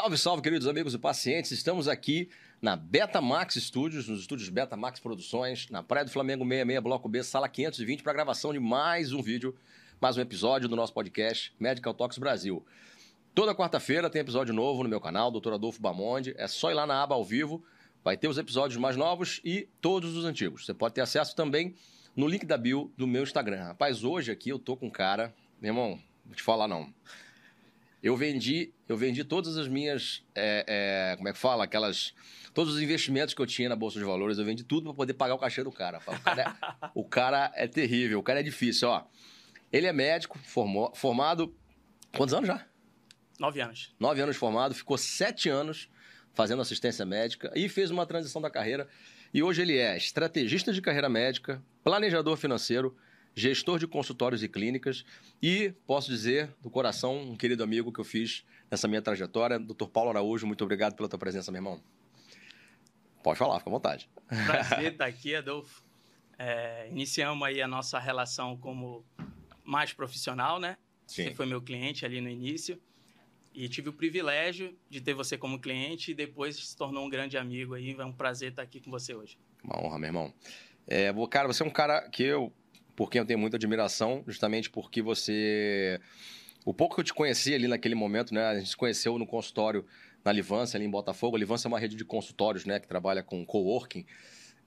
Salve, salve, queridos amigos e pacientes. Estamos aqui na Betamax Studios, nos estúdios Betamax Produções, na Praia do Flamengo 66, Bloco B, sala 520, para gravação de mais um vídeo, mais um episódio do nosso podcast Medical Talks Brasil. Toda quarta-feira tem episódio novo no meu canal, Dr. Adolfo Bamonde. É só ir lá na aba ao vivo, vai ter os episódios mais novos e todos os antigos. Você pode ter acesso também no link da bio do meu Instagram. Rapaz, hoje aqui eu tô com um cara, meu irmão, vou te falar não. Eu vendi, eu vendi todas as minhas, é, é, como é que fala, aquelas, todos os investimentos que eu tinha na bolsa de valores, eu vendi tudo para poder pagar o cachê do cara. O cara, é, o cara é terrível, o cara é difícil, ó. Ele é médico, formou, formado, quantos anos já? Nove anos. Nove anos formado, ficou sete anos fazendo assistência médica e fez uma transição da carreira. E hoje ele é estrategista de carreira médica, planejador financeiro, gestor de consultórios e clínicas e, posso dizer, do coração, um querido amigo que eu fiz nessa minha trajetória, Dr. Paulo Araújo, muito obrigado pela tua presença, meu irmão. Pode falar, fica à vontade. Prazer estar aqui, Adolfo. É, iniciamos aí a nossa relação como mais profissional, né? Sim. Você foi meu cliente ali no início. E tive o privilégio de ter você como cliente e depois se tornou um grande amigo aí. É um prazer estar aqui com você hoje. Uma honra, meu irmão. É, cara, você é um cara que eu por quem eu tenho muita admiração, justamente porque você. O pouco que eu te conheci ali naquele momento, né? A gente se conheceu no consultório na Livância, ali em Botafogo. A Livância é uma rede de consultórios, né? Que trabalha com coworking.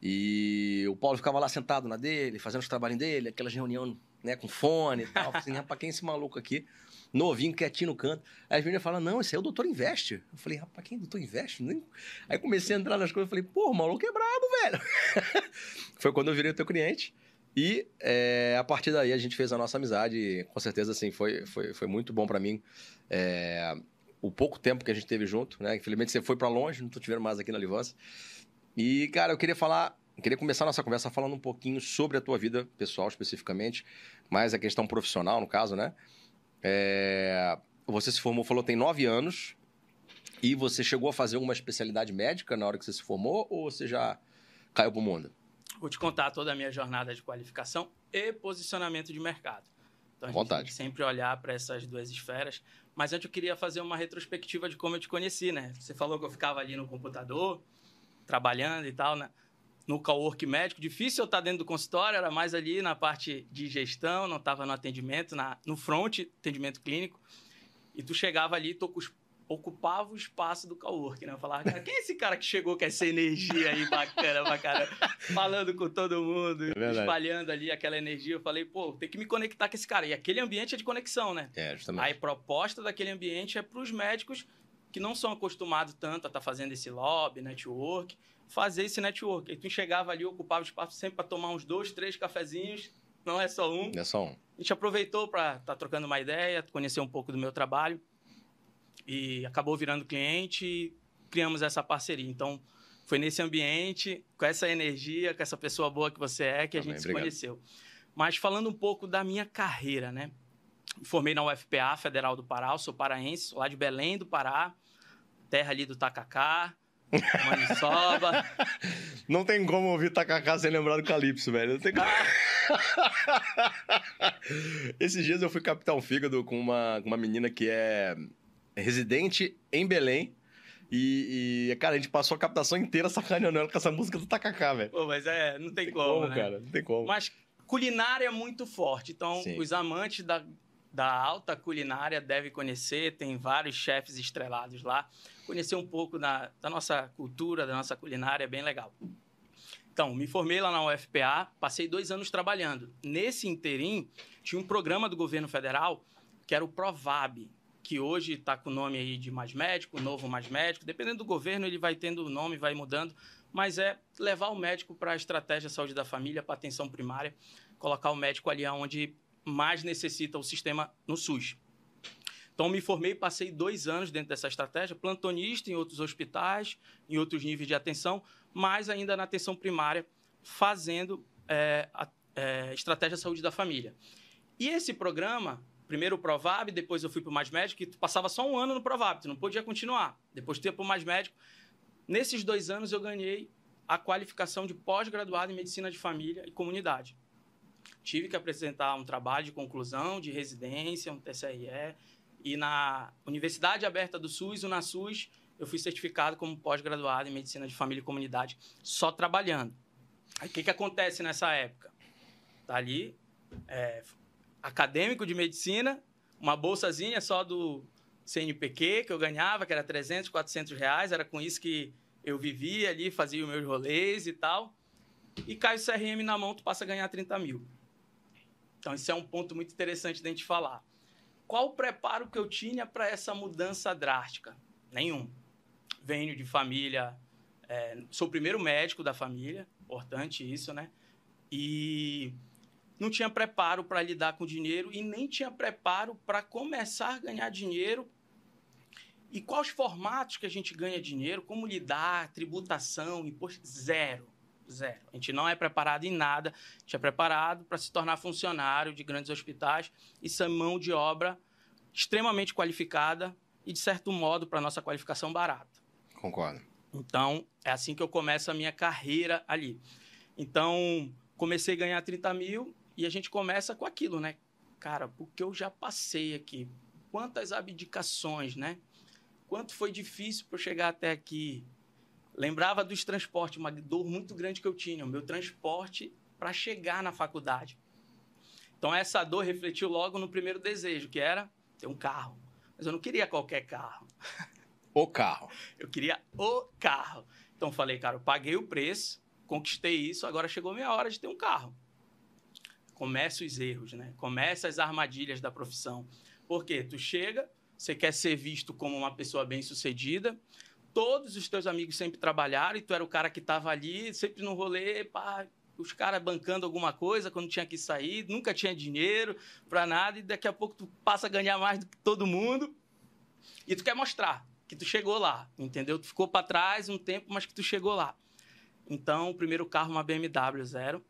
E o Paulo ficava lá sentado na dele, fazendo os trabalhos dele, aquelas reuniões né, com fone e tal. Assim, rapaz, quem é esse maluco aqui? Novinho, quietinho no canto. Aí as meninas falam, não, esse é o doutor Investe. Eu falei, rapaz, quem é o doutor Investe? Aí comecei a entrar nas coisas falei, pô, o maluco é brabo, velho. Foi quando eu virei o teu cliente. E é, a partir daí a gente fez a nossa amizade e com certeza assim, foi, foi, foi muito bom para mim. É, o pouco tempo que a gente teve junto, né? Infelizmente você foi para longe, não tô te vendo mais aqui na Livância. E, cara, eu queria falar, queria começar a nossa conversa falando um pouquinho sobre a tua vida pessoal especificamente, mais a questão profissional, no caso, né? É, você se formou, falou, tem nove anos, e você chegou a fazer uma especialidade médica na hora que você se formou, ou você já caiu pro mundo? Vou te contar toda a minha jornada de qualificação e posicionamento de mercado. Então, a gente Vontade. tem que sempre olhar para essas duas esferas. Mas antes eu queria fazer uma retrospectiva de como eu te conheci, né? Você falou que eu ficava ali no computador, trabalhando e tal, né? No cowork médico. Difícil eu estar dentro do consultório, era mais ali na parte de gestão, não estava no atendimento, na, no front, atendimento clínico. E tu chegava ali, tô com os ocupava o espaço do cowork, né? Eu falava, cara, quem é esse cara que chegou com essa energia aí bacana pra caramba? Falando com todo mundo, É espalhando ali aquela energia. Eu falei, pô, tem que me conectar com esse cara. E aquele ambiente é de conexão, né? É, justamente. Aí a proposta daquele ambiente é para os médicos que não são acostumados tanto a estar fazendo esse lobby, network, fazer esse network. Aí tu chegava ali, ocupava o espaço sempre para tomar uns dois, três cafezinhos, não é só um. É só um. A gente aproveitou para estar trocando uma ideia, conhecer um pouco do meu trabalho e acabou virando cliente e criamos essa parceria. Então, foi nesse ambiente, com essa energia, com essa pessoa boa que você é, que a Amém, gente obrigado. se conheceu. Mas falando um pouco da minha carreira, né? Formei na UFPA, Federal do Pará, eu sou paraense, sou lá de Belém do Pará, terra ali do Tacacá, Maniçoba. Não tem como ouvir Takaká sem lembrar do Calypso, velho. Não tem como. Esses dias eu fui um fígado com uma, com uma menina que é residente em Belém. E, e, cara, a gente passou a captação inteira sacaneando ela com essa música do Takaká, velho. Pô, mas é, não tem, Tem como, como, né? cara. Não tem como. Mas culinária é muito forte. Então, Sim. os amantes da, da alta culinária devem conhecer. Tem vários chefes estrelados lá. Conhecer um pouco da, da nossa cultura, da nossa culinária é bem legal. Então, me formei lá na UFPA, passei dois anos trabalhando. Nesse interim, tinha um programa do governo federal que era o Provab, que hoje está com o nome aí de Mais Médico, Novo Mais Médico. Dependendo do governo, ele vai tendo o nome, vai mudando. Mas é levar o médico para a estratégia saúde da família, para atenção primária, colocar o médico ali onde mais necessita o sistema no SUS. Então, me formei, passei dois anos dentro dessa estratégia, plantonista em outros hospitais, em outros níveis de atenção, mas ainda na atenção primária, fazendo é, a é, estratégia saúde da família. E esse programa, primeiro o Provab, depois eu fui para o Mais Médico, que tu passava só um ano no Provab, tu não podia continuar. Depois tu ia para o Mais Médico. Nesses dois anos eu ganhei a qualificação de pós-graduado em Medicina de Família e Comunidade. Tive que apresentar um trabalho de conclusão, de residência, um TCRE, E na Universidade Aberta do SUS, o NASUS, eu fui certificado como pós-graduado em Medicina de Família e Comunidade, só trabalhando. Aí o que, que acontece nessa época? Tá ali, é, acadêmico de medicina, uma bolsazinha só do CNPq que eu ganhava, que era 300, 400 reais, era com isso que eu vivia ali, fazia os meus rolês e tal. E cai o CRM na mão, tu passa a ganhar 30 mil. Então, esse é um ponto muito interessante da gente falar. Qual o preparo que eu tinha para essa mudança drástica? Nenhum. Venho de família, é, sou o primeiro médico da família, importante isso, né? E não tinha preparo para lidar com dinheiro e nem tinha preparo para começar a ganhar dinheiro. E quais formatos que a gente ganha dinheiro, como lidar, tributação, imposto, zero. Zero. A gente não é preparado em nada, a gente é preparado para se tornar funcionário de grandes hospitais. Isso é mão de obra extremamente qualificada e, de certo modo, para nossa qualificação barata. Concordo. Então, é assim que eu começo a minha carreira ali. Então, comecei a ganhar 30 mil e a gente começa com aquilo, né? Cara, porque eu já passei aqui. Quantas abdicações, né? Quanto foi difícil para eu chegar até aqui. Lembrava dos transportes, uma dor muito grande que eu tinha, o meu transporte para chegar na faculdade. Então essa dor refletiu logo no primeiro desejo, que era ter um carro. Mas eu não queria qualquer carro. O carro. Eu queria o carro. Então falei, cara, eu paguei o preço, conquistei isso, agora chegou minha hora de ter um carro. Começa os erros, né? Começa as armadilhas da profissão. Porque tu chega, você quer ser visto como uma pessoa bem-sucedida, todos os teus amigos sempre trabalharam e tu era o cara que estava ali, sempre no rolê, pá, os caras bancando alguma coisa quando tinha que sair, nunca tinha dinheiro para nada e daqui a pouco tu passa a ganhar mais do que todo mundo e tu quer mostrar que tu chegou lá, entendeu? Tu ficou para trás um tempo, mas que tu chegou lá. Então, o primeiro carro uma BMW zero,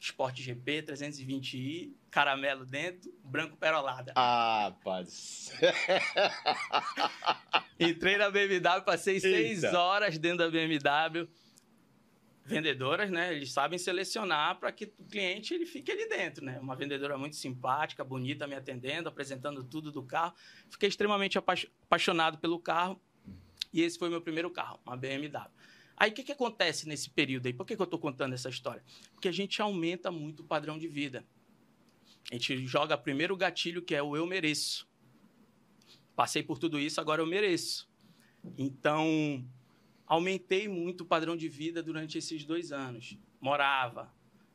Sport GP 320i, caramelo dentro, branco perolada. Ah, paz. Entrei na BMW, passei Eita. seis horas dentro da BMW. Vendedoras, né? Eles sabem selecionar para que o cliente ele fique ali dentro, né? Uma vendedora muito simpática, bonita, me atendendo, apresentando tudo do carro. Fiquei extremamente apaixonado pelo carro. E esse foi meu primeiro carro, uma BMW. Aí o que, que acontece nesse período aí? Por que, que eu estou contando essa história? Porque a gente aumenta muito o padrão de vida. A gente joga primeiro o gatilho, que é o eu mereço. Passei por tudo isso, agora eu mereço. Então, aumentei muito o padrão de vida durante esses dois anos. Morava,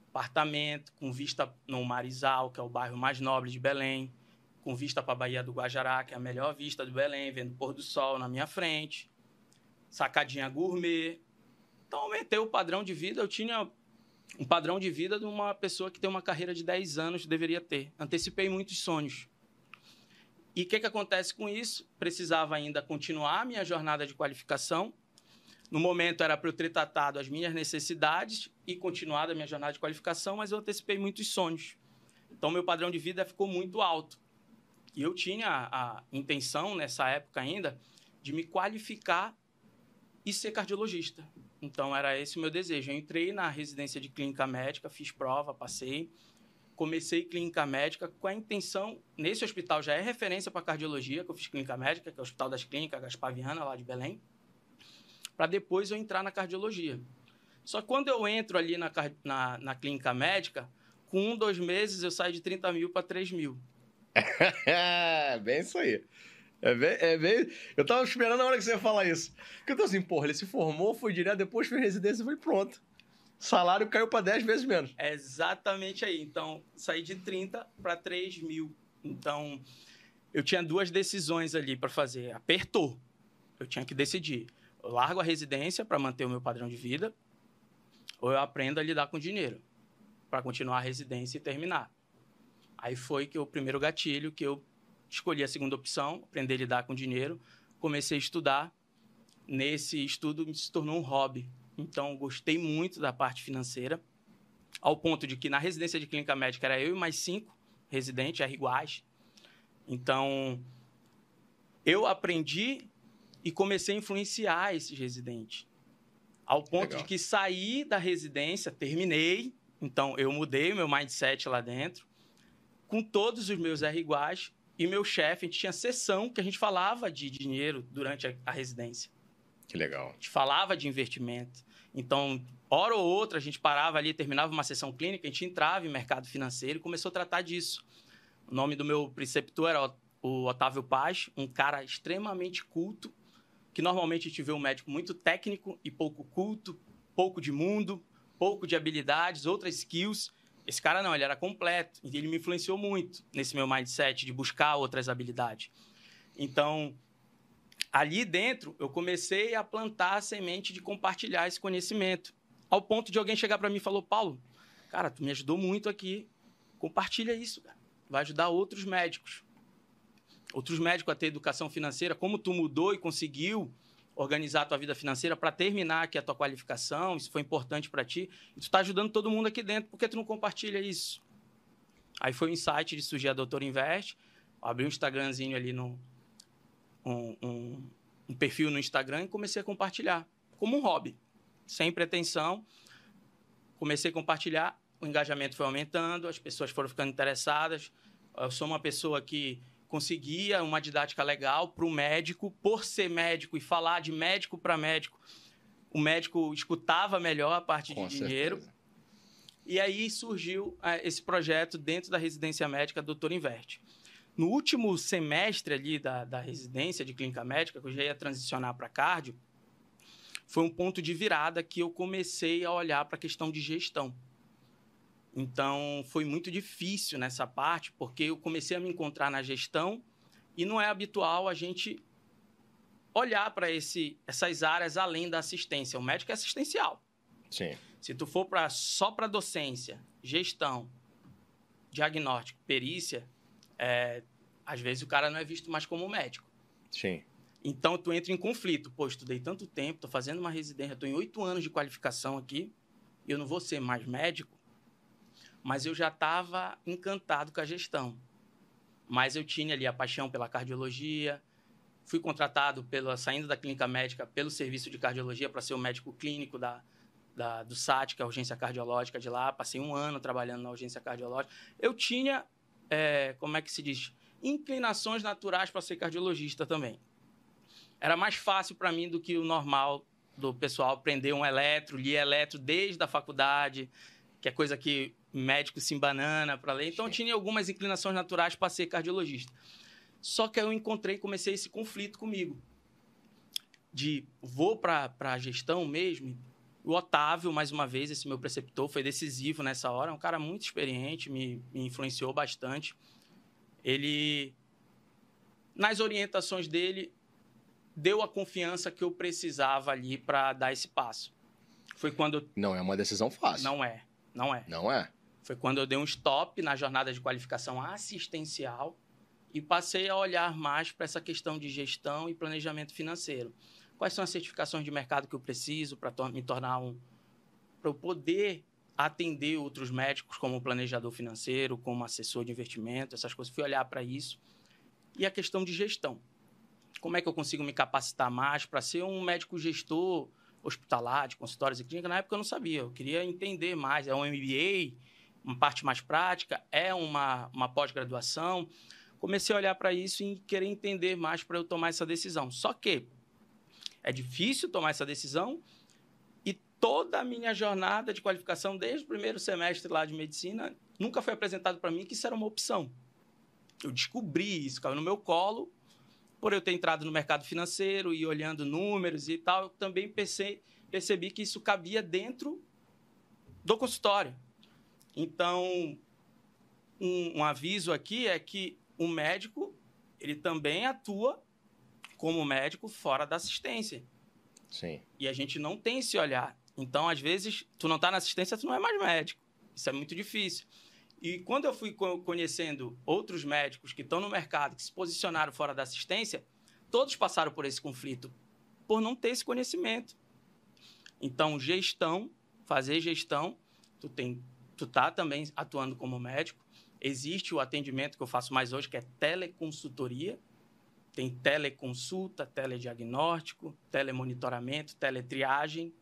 apartamento, com vista no Marizal, que é o bairro mais nobre de Belém, com vista para a Baía do Guajará, que é a melhor vista do Belém, vendo o pôr do sol na minha frente, sacadinha gourmet. Então, aumentei o padrão de vida. Eu tinha um padrão de vida de uma pessoa que tem uma carreira de 10 anos deveria ter. Antecipei muitos sonhos. E o que, que acontece com isso? Precisava ainda continuar a minha jornada de qualificação. No momento era para eu ter tratado as minhas necessidades e continuado a minha jornada de qualificação, mas eu antecipei muitos sonhos. Então, meu padrão de vida ficou muito alto. E eu tinha a, a intenção, nessa época ainda, de me qualificar e ser cardiologista. Então, era esse o meu desejo. Eu entrei na residência de clínica médica, fiz prova, passei. Comecei clínica médica com a intenção... Nesse hospital já é referência para cardiologia, que eu fiz clínica médica, que é o Hospital das Clínicas, Gaspar Viana, lá de Belém. Para depois eu entrar na cardiologia. Só que quando eu entro ali na, na, na clínica médica, com um, dois meses eu saio de 30 mil para 3 mil. Bem isso aí. É bem, é bem... Eu tava esperando a hora que você ia falar isso. Porque eu tô assim, porra, ele se formou, foi direto, depois fez residência e foi pronto. Salário caiu para 10 vezes menos. É exatamente aí. Então, saí de 30 para 3 mil. Então, eu tinha duas decisões ali para fazer. Apertou. Eu tinha que decidir. Eu largo a residência para manter o meu padrão de vida, ou eu aprendo a lidar com dinheiro para continuar a residência e terminar. Aí foi que o primeiro gatilho que eu escolhi a segunda opção, aprender a lidar com dinheiro, comecei a estudar. Nesse estudo se tornou um hobby. Então, gostei muito da parte financeira, ao ponto de que na residência de clínica médica era eu e mais cinco residentes, eram iguais. Então, eu aprendi e comecei a influenciar esses residentes. Ao ponto Legal. de que saí da residência, terminei, então eu mudei o meu mindset lá dentro, com todos os meus R iguais, e meu chefe, a gente tinha sessão que a gente falava de dinheiro durante a, a residência. Que legal. A gente falava de investimento. Então, hora ou outra, a gente parava ali, terminava uma sessão clínica, a gente entrava em mercado financeiro e começou a tratar disso. O nome do meu preceptor era o Otávio Paz, um cara extremamente culto, que normalmente a gente vê um médico muito técnico e pouco culto, pouco de mundo, pouco de habilidades, outras skills. Esse cara não, ele era completo. Ele me influenciou muito nesse meu mindset de buscar outras habilidades. Então, ali dentro, eu comecei a plantar a semente de compartilhar esse conhecimento. Ao ponto de alguém chegar para mim e falou: Paulo, cara, tu me ajudou muito aqui. Compartilha isso, cara. Vai ajudar outros médicos. Outros médicos a ter educação financeira, como tu mudou e conseguiu organizar a tua vida financeira para terminar aqui a tua qualificação, isso foi importante para ti, e tu está ajudando todo mundo aqui dentro, por que tu não compartilha isso? Aí foi o insight de surgir a Doutor Invest, abri um Instagramzinho ali no um, um, um perfil no Instagram e comecei a compartilhar como um hobby, sem pretensão. Comecei a compartilhar, o engajamento foi aumentando, as pessoas foram ficando interessadas. Eu sou uma pessoa que conseguia uma didática legal para o médico, por ser médico e falar de médico para médico, o médico escutava melhor a parte Com de certeza. dinheiro. E aí surgiu é, esse projeto dentro da residência médica Doutor Inverte. No último semestre ali da, da residência de clínica médica, que eu já ia transicionar para cardio, foi um ponto de virada que eu comecei a olhar para a questão de gestão. Então, foi muito difícil nessa parte, porque eu comecei a me encontrar na gestão e não é habitual a gente olhar para essas áreas além da assistência. O médico é assistencial. Sim. Se tu for pra, só para docência, gestão, diagnóstico, perícia, é, às vezes o cara não é visto mais como médico. Sim. Então, tu entra em conflito. Pô, estudei tanto tempo, estou fazendo uma residência, estou em oito anos de qualificação aqui, eu não vou ser mais médico mas eu já estava encantado com a gestão. Mas eu tinha ali a paixão pela cardiologia, fui contratado pela saindo da clínica médica pelo serviço de cardiologia para ser o médico clínico da, da, do SAT, que é a urgência cardiológica de lá. Passei um ano trabalhando na urgência cardiológica. Eu tinha, é, como é que se diz, inclinações naturais para ser cardiologista também. Era mais fácil para mim do que o normal do pessoal aprender um eletro, lia eletro desde a faculdade, que é coisa que médico se embanana para ler. Então, tinha algumas inclinações naturais para ser cardiologista. Só que eu encontrei, comecei esse conflito comigo. De vou para a gestão mesmo. O Otávio, mais uma vez, esse meu preceptor, foi decisivo nessa hora. É um cara muito experiente, me, me influenciou bastante. Ele, nas orientações dele, deu a confiança que eu precisava ali para dar esse passo. Foi quando. Eu... Não é uma decisão fácil. Não é. Não é. Não é. Foi quando eu dei um stop na jornada de qualificação assistencial e passei a olhar mais para essa questão de gestão e planejamento financeiro. Quais são as certificações de mercado que eu preciso para me tornar um. para eu poder atender outros médicos como planejador financeiro, como assessor de investimento, essas coisas. Fui olhar para isso. E a questão de gestão. Como é que eu consigo me capacitar mais para ser um médico gestor hospitalar, de consultórios e clínicas? Na época eu não sabia. Eu queria entender mais. É um MBA, uma parte mais prática, é uma, uma pós-graduação. Comecei a olhar para isso e querer entender mais para eu tomar essa decisão. Só que é difícil tomar essa decisão e toda a minha jornada de qualificação, desde o primeiro semestre lá de medicina, nunca foi apresentado para mim que isso era uma opção. Eu descobri isso, caiu no meu colo, por eu ter entrado no mercado financeiro e olhando números e tal, eu também percebi que isso cabia dentro do consultório. Então, um, um aviso aqui é que o médico ele também atua como médico fora da assistência. Sim. E a gente não tem esse olhar. Então, às vezes, tu não está na assistência, tu não é mais médico. Isso é muito difícil. E quando eu fui conhecendo outros médicos que estão no mercado, que se posicionaram fora da assistência, todos passaram por esse conflito, por não ter esse conhecimento. Então, gestão, fazer gestão, tu tem tu tá também atuando como médico. Existe o atendimento que eu faço mais hoje, que é teleconsultoria. Tem teleconsulta, telediagnóstico, telemonitoramento, teletriagem,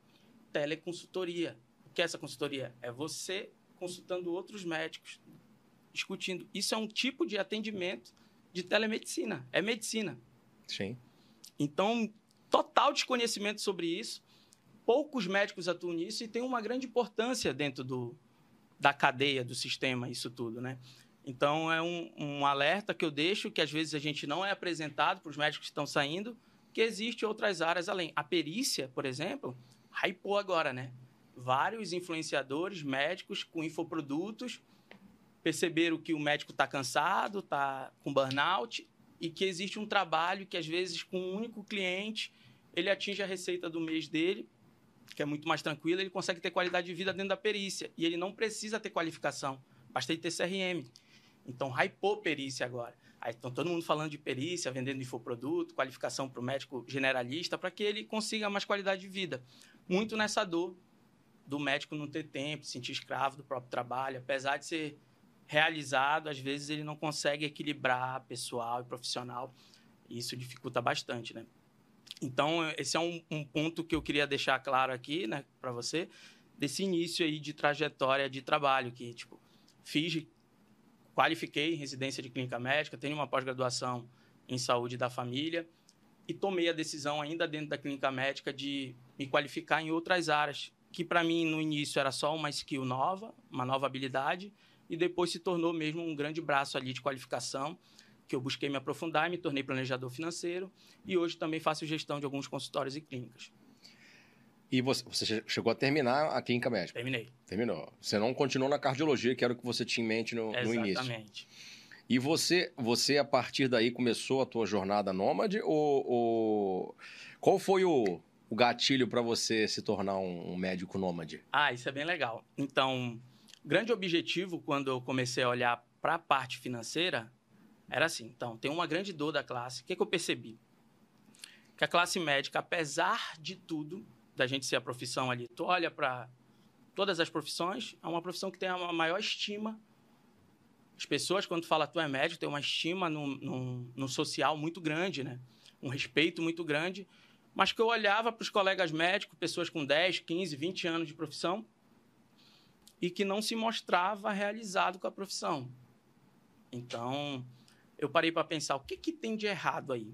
teleconsultoria. O que é essa consultoria? É você consultando outros médicos, discutindo. Isso é um tipo de atendimento de telemedicina. É medicina. Sim. Então, total desconhecimento sobre isso. Poucos médicos atuam nisso e tem uma grande importância dentro do, da cadeia do sistema, isso tudo, né? Então, é um, um alerta que eu deixo, que às vezes a gente não é apresentado para os médicos que estão saindo, que existe outras áreas além. A perícia, por exemplo, hypou agora, né? Vários influenciadores médicos com infoprodutos perceberam que o médico está cansado, está com burnout e que existe um trabalho que, às vezes, com um único cliente, ele atinge a receita do mês dele, que é muito mais tranquila, ele consegue ter qualidade de vida dentro da perícia. E ele não precisa ter qualificação, basta ele ter CRM. Então, hypou perícia agora. Aí estão todo mundo falando de perícia, vendendo infoproduto, qualificação para o médico generalista, para que ele consiga mais qualidade de vida. Muito nessa dor do médico não ter tempo, se sentir escravo do próprio trabalho, apesar de ser realizado, às vezes ele não consegue equilibrar pessoal e profissional. E isso dificulta bastante, né? Então, esse é um, um ponto que eu queria deixar claro aqui, né, para você, desse início aí de trajetória de trabalho, que, tipo, fiz, qualifiquei em residência de clínica médica, tenho uma pós-graduação em saúde da família e tomei a decisão ainda dentro da clínica médica de me qualificar em outras áreas, que para mim no início era só uma skill nova, uma nova habilidade, e depois se tornou mesmo um grande braço ali de qualificação, que eu busquei me aprofundar e me tornei planejador financeiro, e hoje também faço gestão de alguns consultórios e clínicas. E você, você chegou a terminar a clínica médica? Terminei. Terminou. Você não continuou na cardiologia, que era o que você tinha em mente no, no início. Exatamente. E você, você, a partir daí, começou a tua jornada nômade? Ou, ou... qual foi o, o gatilho para você se tornar um, um médico nômade? Ah, isso é bem legal. Então, grande objetivo quando eu comecei a olhar para a parte financeira era assim. Então, tem uma grande dor da classe. O que, que eu percebi? Que a classe médica, apesar de tudo, da gente ser a profissão ali, tu olha para todas as profissões, é uma profissão que tem a maior estima. As pessoas, quando falam tu é médico, tem uma estima no, no, no social muito grande, né? Um respeito muito grande. Mas que eu olhava para os colegas médicos, pessoas com 10, 15, 20 anos de profissão, e que não se mostrava realizado com a profissão. Então, eu parei para pensar, o que, que tem de errado aí?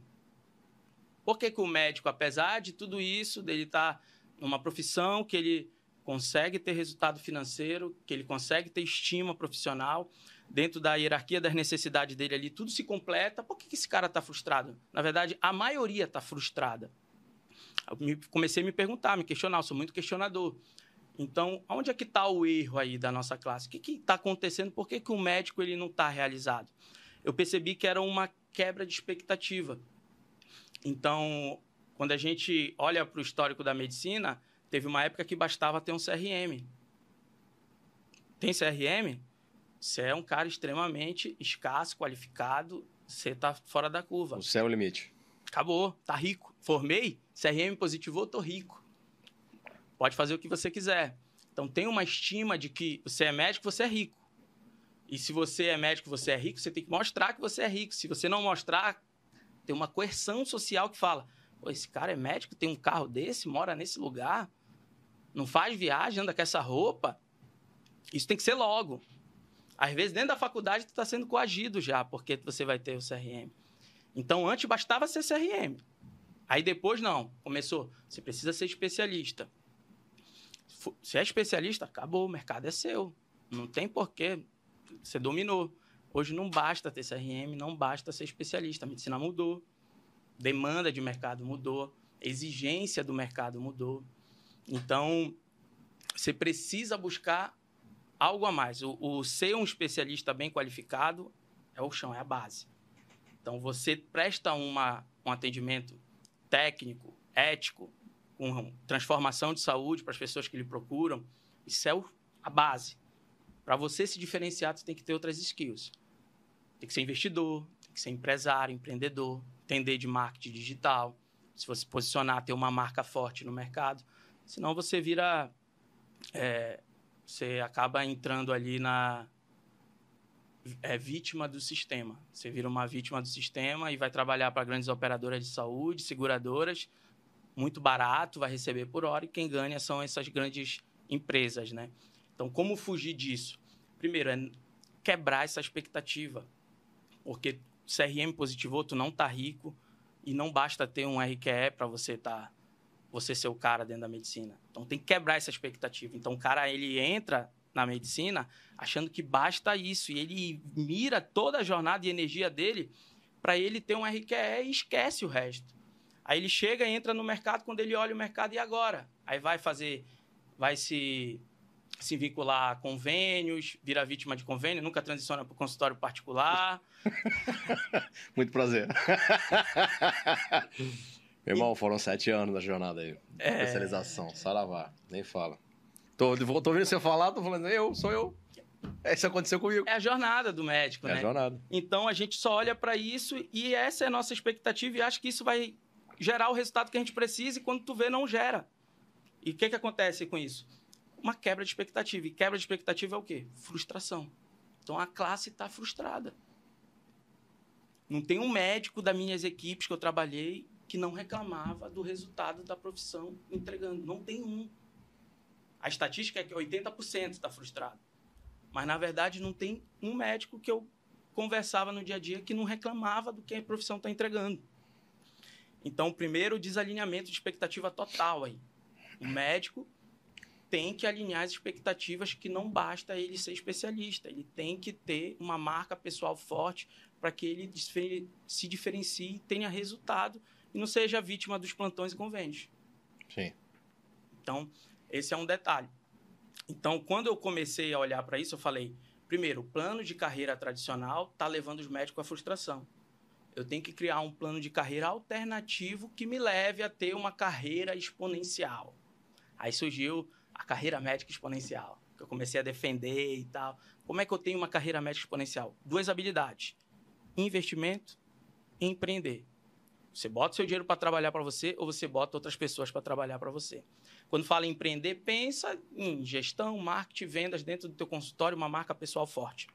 Por que, que o médico, apesar de tudo isso, dele estar tá numa profissão que ele consegue ter resultado financeiro, que ele consegue ter estima profissional, dentro da hierarquia das necessidades dele ali, tudo se completa, por que, que esse cara está frustrado? Na verdade, a maioria está frustrada. Eu comecei a me perguntar, me questionar, eu sou muito questionador. Então, onde é que está o erro aí da nossa classe? O que está acontecendo? Por que, que o médico ele não está realizado? Eu percebi que era uma quebra de expectativa. Então, quando a gente olha para o histórico da medicina, teve uma época que bastava ter um CRM. Tem CRM? Você é um cara extremamente escasso, qualificado, você está fora da curva. O céu é o limite. Acabou, tá rico. Formei, CRM positivou, tô rico. Pode fazer o que você quiser. Então tem uma estima de que você é médico, você é rico. E se você é médico, você é rico, você tem que mostrar que você é rico. Se você não mostrar, tem uma coerção social que fala: Pô, esse cara é médico, tem um carro desse, mora nesse lugar, não faz viagem, anda com essa roupa. Isso tem que ser logo. Às vezes, dentro da faculdade, tu está sendo coagido já, porque você vai ter o CRM. Então, antes bastava ser CRM. Aí depois, não. Começou, você precisa ser especialista. Se é especialista, acabou, o mercado é seu. Não tem porquê. Você dominou. Hoje não basta ter CRM, não basta ser especialista. A medicina mudou, demanda de mercado mudou, exigência do mercado mudou. Então, você precisa buscar algo a mais. O, o ser um especialista bem qualificado é o chão, é a base. Então, você presta uma, um atendimento técnico, ético, com transformação de saúde para as pessoas que lhe procuram. Isso é o, a base. Para você se diferenciar, você tem que ter outras skills. Tem que ser investidor, tem que ser empresário, empreendedor, entender de marketing digital. Se você posicionar, ter uma marca forte no mercado. Senão você vira. É, você acaba entrando ali na. É vítima do sistema. Você vira uma vítima do sistema e vai trabalhar para grandes operadoras de saúde, seguradoras, muito barato, vai receber por hora, e quem ganha são essas grandes empresas, né? Então, como fugir disso? Primeiro, é quebrar essa expectativa. Porque CRM positivou, tu não tá rico e não basta ter um RQE para você tá você ser o cara dentro da medicina. Então tem que quebrar essa expectativa. Então o cara ele entra na medicina achando que basta isso e ele mira toda a jornada e energia dele para ele ter um RQE e esquece o resto. Aí ele chega, entra no mercado, quando ele olha o mercado e agora, aí vai fazer, vai se se vincular a convênios, vira vítima de convênio, nunca transiciona para o consultório particular. Muito prazer. Meu irmão, foram sete anos da jornada aí. É... Especialização, saravá, nem fala. Tô, tô ouvindo você falar, tô falando, eu, sou eu. É, isso aconteceu comigo. É a jornada do médico, é né? É a jornada. Então a gente só olha para isso e essa é a nossa expectativa e acho que isso vai gerar o resultado que a gente precisa e quando tu vê, não gera. E o que, que acontece com isso? Uma quebra de expectativa. E quebra de expectativa é o quê? Frustração. Então a classe está frustrada. Não tem um médico das minhas equipes que eu trabalhei que não reclamava do resultado da profissão entregando. Não tem um. A estatística é que 80% está frustrado. Mas, na verdade, não tem um médico que eu conversava no dia a dia que não reclamava do que a profissão está entregando. Então, primeiro, desalinhamento de expectativa total aí. O médico tem que alinhar as expectativas que não basta ele ser especialista, ele tem que ter uma marca pessoal forte para que ele se diferencie e tenha resultado e não seja vítima dos plantões e convênios. Sim. Então, esse é um detalhe. Então, quando eu comecei a olhar para isso, eu falei: primeiro, o plano de carreira tradicional está levando os médicos à frustração. Eu tenho que criar um plano de carreira alternativo que me leve a ter uma carreira exponencial. Aí surgiu a carreira médica exponencial, que eu comecei a defender e tal. Como é que eu tenho uma carreira médica exponencial? Duas habilidades: investimento e empreender. Você bota seu dinheiro para trabalhar para você ou você bota outras pessoas para trabalhar para você. Quando fala em empreender, pensa em gestão, marketing, vendas dentro do teu consultório, uma marca pessoal forte.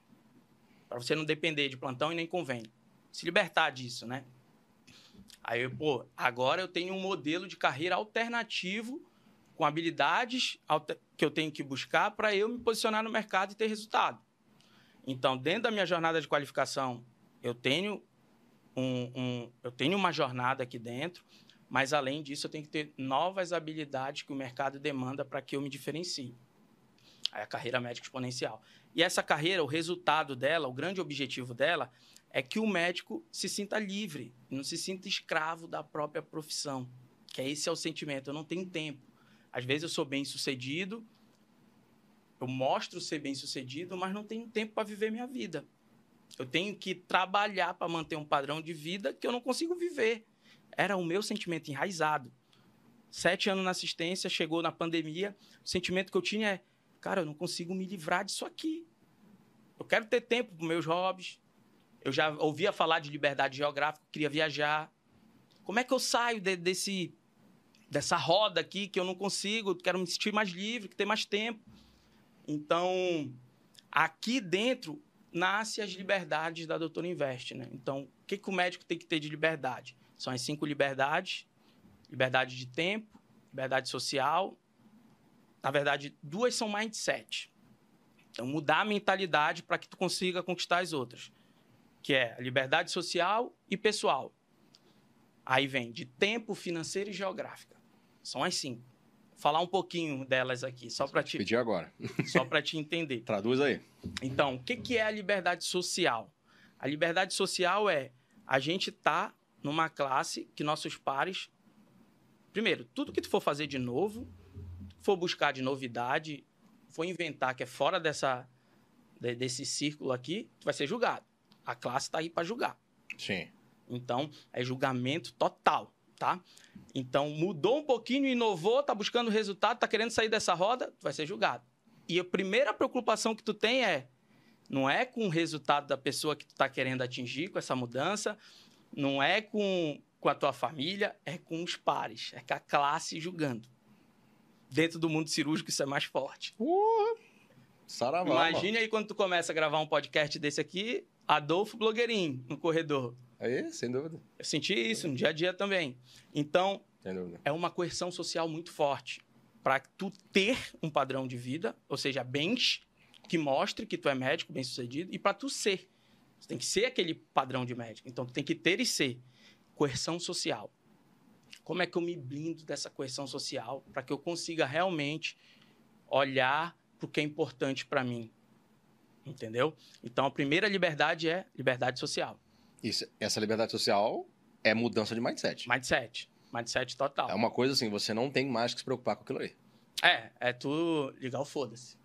Para você não depender de plantão e nem convênio. Se libertar disso, né? Aí, pô, agora eu tenho um modelo de carreira alternativo com habilidades que eu tenho que buscar para eu me posicionar no mercado e ter resultado. Então, dentro da minha jornada de qualificação, eu tenho, um, um, eu tenho uma jornada aqui dentro, mas além disso, eu tenho que ter novas habilidades que o mercado demanda para que eu me diferencie. Aí a carreira médica exponencial. E essa carreira, o resultado dela, o grande objetivo dela, é que o médico se sinta livre, não se sinta escravo da própria profissão. Que é esse é o sentimento. Eu não tenho tempo. Às vezes eu sou bem sucedido, eu mostro ser bem sucedido, mas não tenho tempo para viver minha vida. Eu tenho que trabalhar para manter um padrão de vida que eu não consigo viver. Era o meu sentimento enraizado. Sete anos na assistência, chegou na pandemia, o sentimento que eu tinha é: cara, eu não consigo me livrar disso aqui. Eu quero ter tempo para meus hobbies. Eu já ouvia falar de liberdade geográfica, queria viajar. Como é que eu saio de, desse dessa roda aqui que eu não consigo, quero me sentir mais livre, que tem mais tempo. Então, aqui dentro nasce as liberdades da Doutora Invest, né? Então, o que, que o médico tem que ter de liberdade? São as cinco liberdades: liberdade de tempo, liberdade social. Na verdade, duas são mindset. Então, mudar a mentalidade para que tu consiga conquistar as outras, que é a liberdade social e pessoal. Aí vem de tempo, financeiro e geográfica. São as cinco. Vou falar um pouquinho delas aqui, só para te pedir agora. só para te entender. Traduz aí. Então, o que, que é a liberdade social? A liberdade social é a gente tá numa classe que nossos pares primeiro, tudo que tu for fazer de novo, for buscar de novidade, for inventar que é fora dessa desse círculo aqui, tu vai ser julgado. A classe está aí para julgar. Sim. Então, é julgamento total tá? Então, mudou um pouquinho, inovou, tá buscando resultado, tá querendo sair dessa roda, tu vai ser julgado. E a primeira preocupação que tu tem é, não é com o resultado da pessoa que tu tá querendo atingir com essa mudança, não é com, com a tua família, é com os pares, é com a classe julgando. Dentro do mundo cirúrgico isso é mais forte. Uh, saravá, Imagine aí quando tu começa a gravar um podcast desse aqui, Adolfo Blogueirinho no corredor. Aí, sem dúvida. Eu senti isso no dia a dia também. Então, é uma coerção social muito forte para tu ter um padrão de vida, ou seja, bens que mostre que tu é médico bem sucedido, e para tu ser. Você tem que ser aquele padrão de médico. Então, tu tem que ter e ser. Coerção social. Como é que eu me blindo dessa coerção social para que eu consiga realmente olhar para o que é importante para mim? Entendeu? Então, a primeira liberdade é liberdade social. Isso, essa liberdade social é mudança de mindset. Mindset. Mindset total. É uma coisa assim, você não tem mais que se preocupar com aquilo aí. É, é tu ligar o foda-se.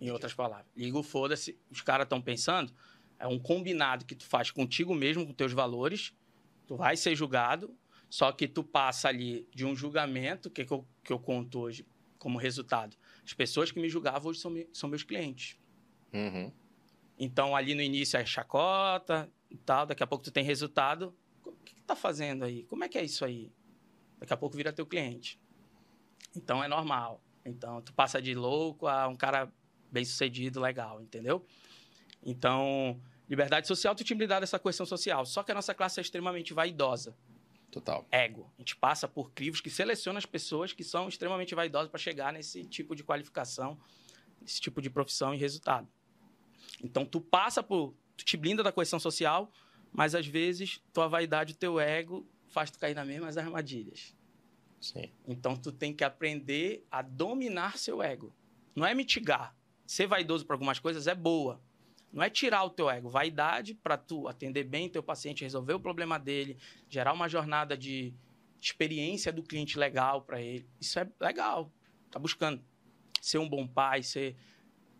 Em outras palavras. Liga o foda-se. Os caras estão pensando, é um combinado que tu faz contigo mesmo, com teus valores. Tu vai ser julgado, só que tu passa ali de um julgamento, que, que, eu, que eu conto hoje como resultado. As pessoas que me julgavam hoje são, são meus clientes. Uhum. Então, ali no início é chacota e tal, daqui a pouco tu tem resultado. O que, que tá fazendo aí? Como é que é isso aí? Daqui a pouco vira teu cliente. Então, é normal. Então, tu passa de louco a um cara bem sucedido, legal, entendeu? Então, liberdade social, tu tinha me dado essa questão social. Só que a nossa classe é extremamente vaidosa. Total. Ego. A gente passa por crivos que selecionam as pessoas que são extremamente vaidosas para chegar nesse tipo de qualificação, nesse tipo de profissão e resultado. Então, tu passa por. Tu te blinda da questão social, mas às vezes tua vaidade, teu ego faz tu cair nas mesmas armadilhas. Sim. Então, tu tem que aprender a dominar seu ego. Não é mitigar. Ser vaidoso para algumas coisas é boa. Não é tirar o teu ego. Vaidade para tu atender bem teu paciente, resolver o problema dele, gerar uma jornada de experiência do cliente legal para ele. Isso é legal. Tá buscando ser um bom pai, ser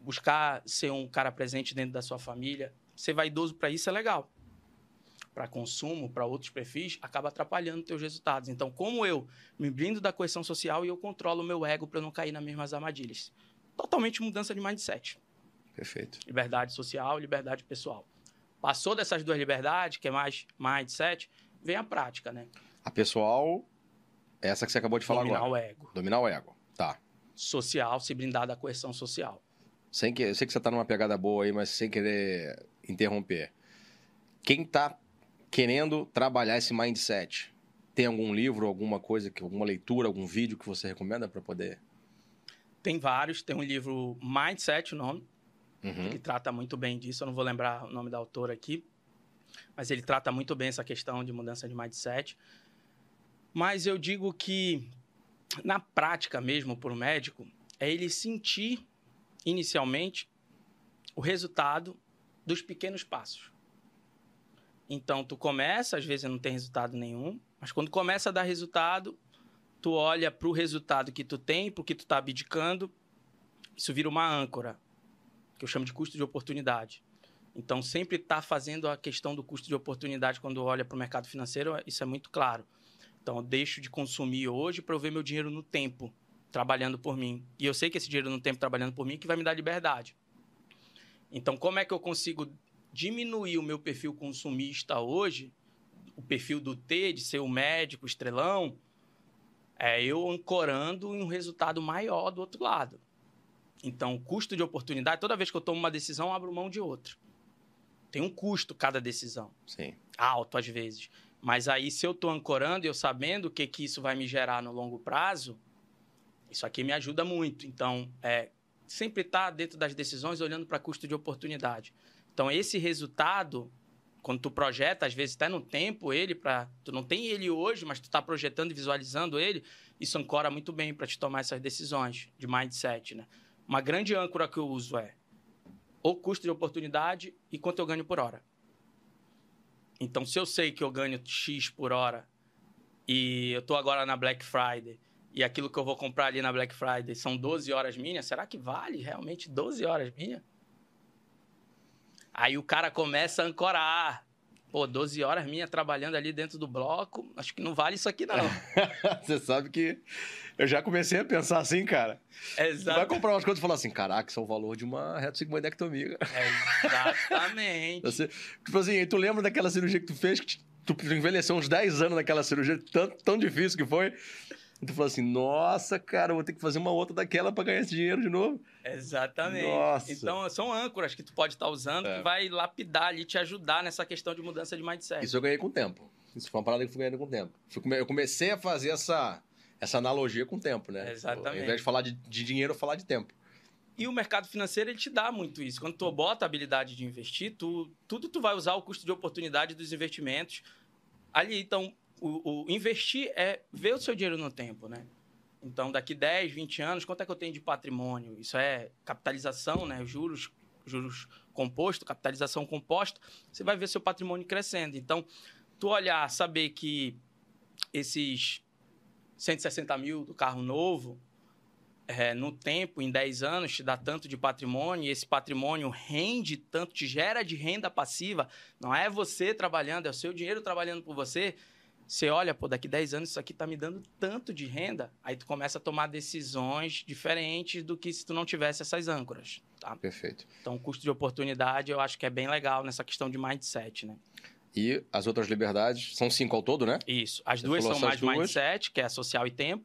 buscar ser um cara presente dentro da sua família. Ser vaidoso para isso é legal. Para consumo, para outros perfis, acaba atrapalhando teus resultados. Então, como eu me blindo da coerção social e eu controlo o meu ego para não cair nas mesmas armadilhas. Totalmente mudança de mindset. Perfeito. Liberdade social, liberdade pessoal. Passou dessas duas liberdades, que é mais mindset, vem a prática, né? A pessoal, essa que você acabou de falar Dominar agora. o ego. Dominar o ego. Tá. Social, se blindar da coerção social. Sem que, eu sei que você tá numa pegada boa aí, mas sem querer interromper. Quem tá querendo trabalhar esse mindset, tem algum livro, alguma coisa, alguma leitura, algum vídeo que você recomenda para poder? Tem vários, tem um livro Mindset, o nome, Uhum. que trata muito bem disso. Eu não vou lembrar o nome da autora aqui, mas ele trata muito bem essa questão de mudança de mindset. Mas eu digo que, na prática mesmo, para o médico, é ele sentir inicialmente o resultado dos pequenos passos. Então, tu começa, às vezes não tem resultado nenhum, mas quando começa a dar resultado, tu olha para o resultado que tu tem, porque tu está abdicando, isso vira uma âncora, que eu chamo de custo de oportunidade. Então, sempre está fazendo a questão do custo de oportunidade quando olha para o mercado financeiro, isso é muito claro. Então, eu deixo de consumir hoje para eu ver meu dinheiro no tempo, trabalhando por mim. E eu sei que esse dinheiro no tempo trabalhando por mim é que vai me dar liberdade. Então, como é que eu consigo diminuir o meu perfil consumista hoje, o perfil do T, de ser o médico, estrelão, é eu ancorando em um resultado maior do outro lado. Então, custo de oportunidade, toda vez que eu tomo uma decisão, eu abro mão de outra. Tem um custo cada decisão, Sim. alto às vezes. Mas aí, se eu estou ancorando e eu sabendo o que, que isso vai me gerar no longo prazo, isso aqui me ajuda muito. Então, é sempre estar dentro das decisões olhando para custo de oportunidade. Então, esse resultado, quando tu projeta, às vezes até no tempo, ele para tu não tem ele hoje, mas tu está projetando e visualizando ele, isso ancora muito bem para te tomar essas decisões de mindset, né? Uma grande âncora que eu uso é o custo de oportunidade e quanto eu ganho por hora. Então, se eu sei que eu ganho X por hora e eu tô agora na Black Friday e aquilo que eu vou comprar ali na Black Friday são 12 horas minhas, será que vale realmente 12 horas minhas? Aí o cara começa a ancorar. Pô, 12 horas minha trabalhando ali dentro do bloco, acho que não vale isso aqui não. você sabe que eu já comecei a pensar assim, cara. Você vai Exato. comprar umas coisas e falar assim, caraca, isso é o valor de uma retossigmoidectomia. Exatamente. Você, tipo assim, tu lembra daquela cirurgia que tu fez, que tu envelheceu uns 10 anos naquela cirurgia, tão, tão difícil que foi. E tu falou assim, nossa, cara, vou ter que fazer uma outra daquela pra ganhar esse dinheiro de novo. Exatamente. Nossa. Então, são âncoras que tu pode estar usando É. que vai lapidar ali, te ajudar nessa questão de mudança de mindset. Isso eu ganhei com o tempo. Isso foi uma parada que eu fui ganhando com o tempo. Eu comecei a fazer essa, essa analogia com o tempo, né? Exatamente. Ao invés de falar de, de dinheiro, eu falar de tempo. E o mercado financeiro ele te dá muito isso. Quando tu bota a habilidade de investir, tu, tudo tu vai usar o custo de oportunidade dos investimentos ali. Então, o, o investir é ver o seu dinheiro no tempo, né? Então, daqui 10, 20 anos, quanto é que eu tenho de patrimônio? Isso é capitalização, né? Juros, juros composto, capitalização composta. Você vai ver seu patrimônio crescendo. Então, tu olhar, saber que esses 160 mil do carro novo, é, no tempo, em 10 anos, te dá tanto de patrimônio, e esse patrimônio rende tanto, te gera de renda passiva. Não é você trabalhando, é o seu dinheiro trabalhando por você. Você olha, pô, daqui 10 anos isso aqui tá me dando tanto de renda, aí tu começa a tomar decisões diferentes do que se tu não tivesse essas âncoras, tá? Perfeito. Então, o custo de oportunidade eu acho que é bem legal nessa questão de mindset, né? E as outras liberdades são cinco ao todo, né? Isso. As Você duas são mais duas. mindset, que é social e tempo.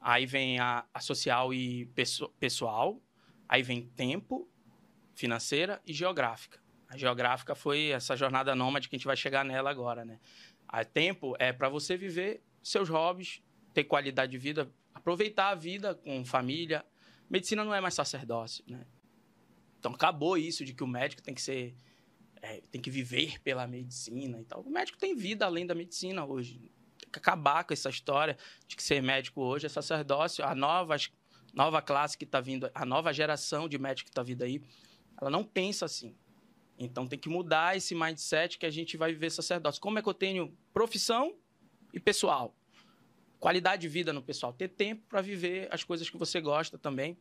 Aí vem a, a social e pessoal. Aí vem tempo, financeira e geográfica. A geográfica foi essa jornada nômade que a gente vai chegar nela agora, né? A tempo é para você viver seus hobbies, ter qualidade de vida, aproveitar a vida com família. Medicina não é mais sacerdócio, né? Então acabou isso de que o médico tem que ser é, tem que viver pela medicina e tal. O médico tem vida além da medicina hoje. Tem que acabar com essa história de que ser médico hoje é sacerdócio. A nova, nova classe que está vindo, a nova geração de médicos que está vindo aí, ela não pensa assim. Então tem que mudar esse mindset que a gente vai viver sacerdócio. Como é que eu tenho profissão e pessoal? Qualidade de vida no pessoal, ter tempo para viver as coisas que você gosta também.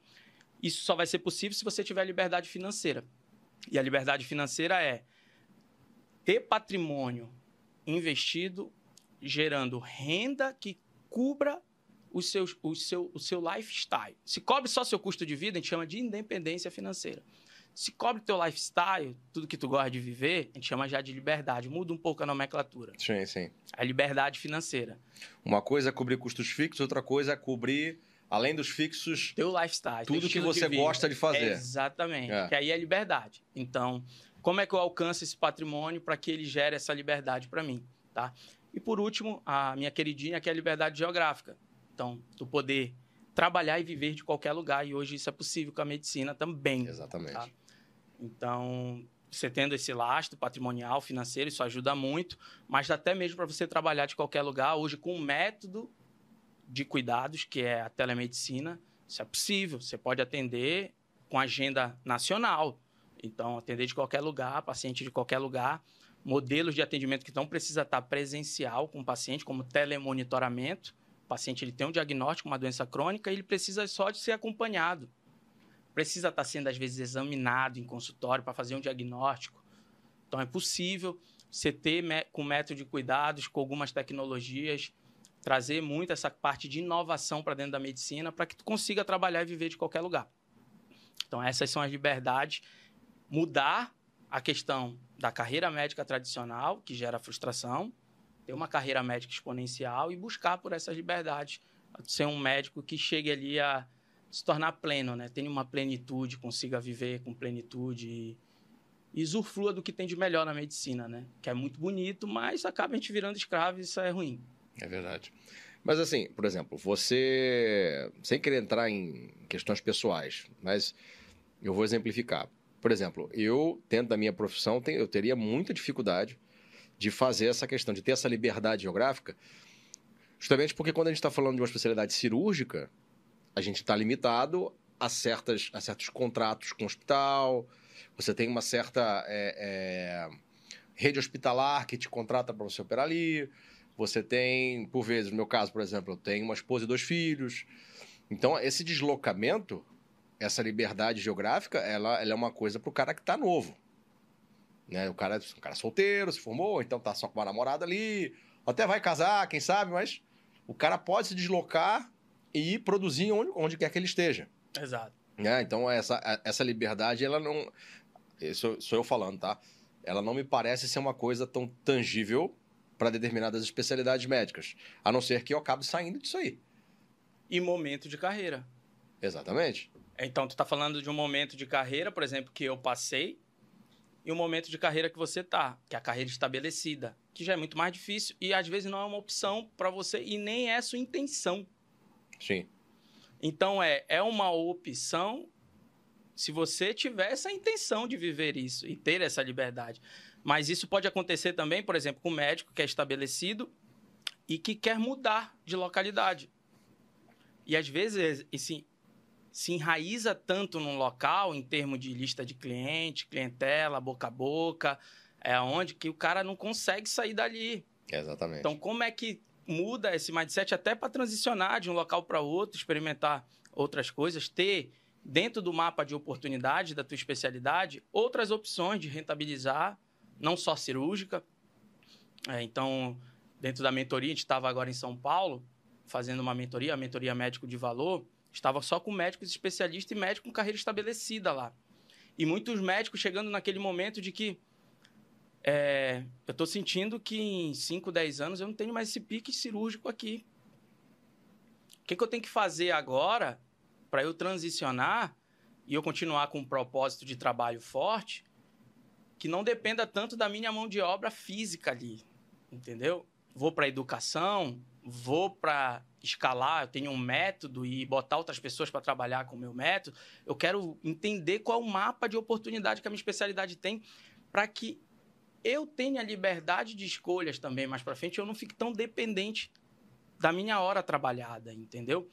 Isso só vai ser possível se você tiver liberdade financeira. E a liberdade financeira é ter patrimônio investido, gerando renda que cubra o seu, o seu, o seu lifestyle. Se cobre só seu custo de vida, a gente chama de independência financeira. Se cobre teu lifestyle, tudo que tu gosta de viver, a gente chama já de liberdade. Muda um pouco a nomenclatura. Sim, sim. A liberdade financeira. Uma coisa é cobrir custos fixos, outra coisa é cobrir, além dos fixos... Teu lifestyle. Tudo que você de gosta de fazer. exatamente. É. Que aí é liberdade. Então, como é que eu alcanço esse patrimônio para que ele gere essa liberdade para mim, tá? E por último, a minha queridinha, que é a liberdade geográfica. Então, tu poder trabalhar e viver de qualquer lugar. E hoje isso é possível com a medicina também. Exatamente. Tá? Então, você tendo esse lastro patrimonial, financeiro, isso ajuda muito, mas até mesmo para você trabalhar de qualquer lugar, hoje com um método de cuidados, que é a telemedicina, isso é possível. Você pode atender com agenda nacional. Então, atender de qualquer lugar, paciente de qualquer lugar, modelos de atendimento que não precisa estar presencial com o paciente, como telemonitoramento. O paciente ele tem um diagnóstico, uma doença crônica, e ele precisa só de ser acompanhado precisa estar sendo, às vezes, examinado em consultório para fazer um diagnóstico. Então, é possível você ter, com método de cuidados, com algumas tecnologias, trazer muito essa parte de inovação para dentro da medicina para que tu consiga trabalhar e viver de qualquer lugar. Então, essas são as liberdades. Mudar a questão da carreira médica tradicional, que gera frustração, ter uma carreira médica exponencial e buscar por essas liberdades. Ser um médico que chegue ali a se tornar pleno, né? Tenha uma plenitude, consiga viver com plenitude e, e usufrua do que tem de melhor na medicina, né? Que é muito bonito, mas acaba a gente virando escravo e isso é ruim. É verdade. Mas assim, por exemplo, você, sem querer entrar em questões pessoais, mas eu vou exemplificar. Por exemplo, eu, dentro da minha profissão, eu teria muita dificuldade de fazer essa questão, de ter essa liberdade geográfica, justamente porque quando a gente está falando de uma especialidade cirúrgica, a gente está limitado a, certas, a certos contratos com o hospital, você tem uma certa é, é, rede hospitalar que te contrata para você operar ali, você tem, por vezes, no meu caso, por exemplo, eu tenho uma esposa e dois filhos. Então, esse deslocamento, essa liberdade geográfica, ela, ela é uma coisa para o cara que está novo. Né? O cara, um cara solteiro, se formou, então tá só com uma namorada ali, até vai casar, quem sabe, mas o cara pode se deslocar e produzir onde, onde quer que ele esteja. Exato. É, então, essa, essa liberdade, ela não. Isso sou eu falando, tá? Ela não me parece ser uma coisa tão tangível para determinadas especialidades médicas. A não ser que eu acabe saindo disso aí. E momento de carreira. Exatamente. Então, tu está falando de um momento de carreira, por exemplo, que eu passei, e um momento de carreira que você tá, que é a carreira estabelecida, que já é muito mais difícil e às vezes não é uma opção para você e nem é sua intenção. Sim. Então, é, é uma opção se você tiver essa intenção de viver isso e ter essa liberdade. Mas isso pode acontecer também, por exemplo, com o médico que é estabelecido e que quer mudar de localidade. E às vezes esse, se enraiza tanto num local, em termos de lista de cliente, clientela, boca a boca, é onde que o cara não consegue sair dali. Exatamente. Então, como é que muda esse mindset até para transicionar de um local para outro, experimentar outras coisas, ter dentro do mapa de oportunidade da tua especialidade outras opções de rentabilizar, não só cirúrgica. É, então, dentro da mentoria, a gente estava agora em São Paulo fazendo uma mentoria, a mentoria médico de valor, estava só com médicos especialistas e médicos com carreira estabelecida lá. E muitos médicos chegando naquele momento de que é, eu estou sentindo que em 5, 10 anos eu não tenho mais esse pique cirúrgico aqui. O que, que eu tenho que fazer agora para eu transicionar e eu continuar com um propósito de trabalho forte que não dependa tanto da minha mão de obra física ali, entendeu? Vou para educação, vou para escalar, eu tenho um método e botar outras pessoas para trabalhar com o meu método. Eu quero entender qual é o mapa de oportunidade que a minha especialidade tem para que eu tenha liberdade de escolhas também mais para frente, eu não fique tão dependente da minha hora trabalhada, entendeu?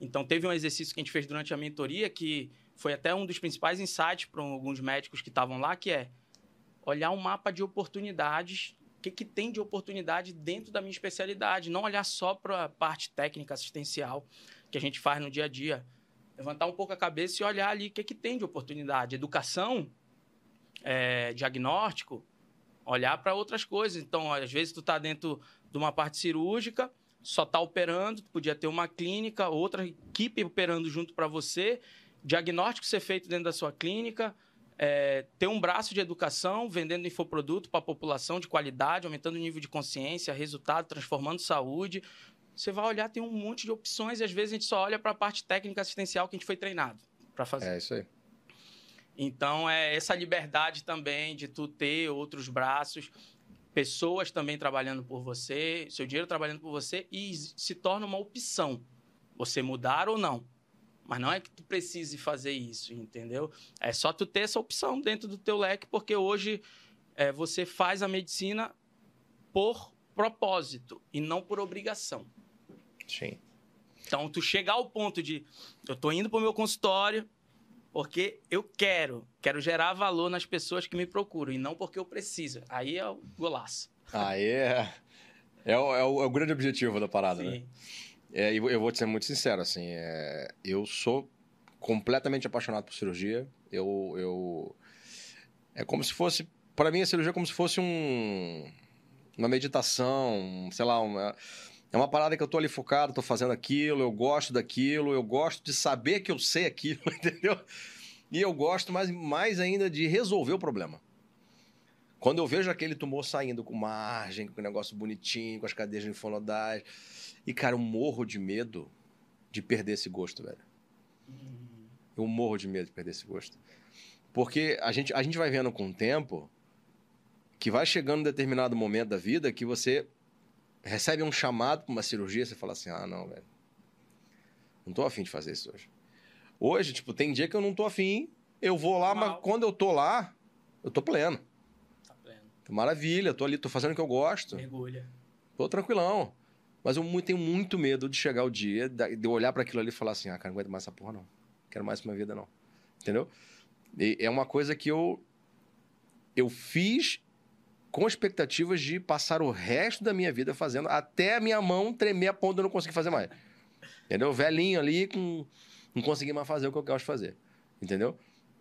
Então, teve um exercício que a gente fez durante a mentoria que foi até um dos principais insights para alguns médicos que estavam lá, que é olhar um mapa de oportunidades, o que, que tem de oportunidade dentro da minha especialidade, não olhar só para a parte técnica assistencial que a gente faz no dia a dia. Levantar um pouco a cabeça e olhar ali o que, que tem de oportunidade. Educação, é, diagnóstico, olhar para outras coisas. Então, às vezes, tu está dentro de uma parte cirúrgica, só está operando, podia ter uma clínica, outra equipe operando junto para você, diagnóstico ser feito dentro da sua clínica, é, ter um braço de educação, vendendo infoproduto para a população de qualidade, aumentando o nível de consciência, resultado, transformando saúde. Você vai olhar, tem um monte de opções e às vezes a gente só olha para a parte técnica assistencial que a gente foi treinado para fazer. É isso aí. Então, é essa liberdade também de tu ter outros braços, pessoas também trabalhando por você, seu dinheiro trabalhando por você e se torna uma opção. Você mudar ou não. Mas não é que tu precise fazer isso, entendeu? É só tu ter essa opção dentro do teu leque, porque hoje é, você faz a medicina por propósito e não por obrigação. Sim. Então, tu chegar ao ponto de eu tô indo para o meu consultório, porque eu quero, quero gerar valor nas pessoas que me procuram e não porque eu preciso. Aí é o golaço. Aí é, é, o, é o, é o grande objetivo da parada, né? Sim. né? É, eu vou te ser muito sincero, assim, é, eu sou completamente apaixonado por cirurgia. Eu, eu é como se fosse, para mim a cirurgia é como se fosse um, uma meditação, sei lá, uma, é uma parada que eu tô ali focado, tô fazendo aquilo, eu gosto daquilo, eu gosto de saber que eu sei aquilo, entendeu? E eu gosto mais, mais ainda de resolver o problema. Quando eu vejo aquele tumor saindo com margem, com um negócio bonitinho, com as cadeias linfonodais. E, cara, eu morro de medo de perder esse gosto, velho. Eu morro de medo de perder esse gosto. Porque a gente, a gente vai vendo com o tempo que vai chegando um determinado momento da vida que você recebe um chamado para uma cirurgia, você fala assim: ah, não, velho. Não tô afim de fazer isso hoje. Hoje, tipo, tem dia que eu não tô afim, eu vou lá, Mal. mas quando eu tô lá, eu tô pleno. Tá pleno. Maravilha, tô ali, tô fazendo o que eu gosto. Mergulha. Tô tranquilão. Mas eu tenho muito medo de chegar o dia, de eu olhar para aquilo ali e falar assim: ah, cara, não aguento mais essa porra, não. Quero mais pra minha vida, não. Entendeu? E é uma coisa que eu. Eu fiz com expectativas de passar o resto da minha vida fazendo, até a minha mão tremer a ponto de eu não conseguir fazer mais. Entendeu? Velhinho ali, com, não consegui mais fazer o que eu gosto de fazer. Entendeu?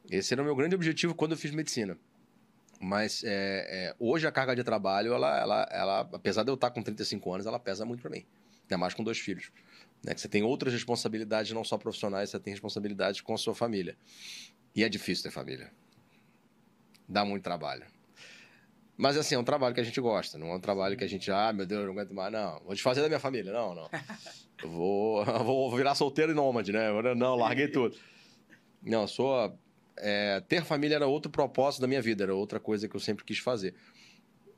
Esse era o meu grande objetivo quando eu fiz medicina. Mas é, é, hoje a carga de trabalho, ela, ela, ela, apesar de eu estar com 35 anos, ela pesa muito para mim. Ainda mais com dois filhos. Né? Que você tem outras responsabilidades, não só profissionais, você tem responsabilidades com a sua família. E é difícil ter família. Dá muito trabalho. Mas assim, é um trabalho que a gente gosta, não é um trabalho que a gente, ah, meu Deus, eu não aguento mais, não. Vou desfazer da minha família, não, não. Eu vou, vou virar solteiro e nômade, né? Não, larguei tudo. Não, sou. É, ter família era outro propósito da minha vida, era outra coisa que eu sempre quis fazer.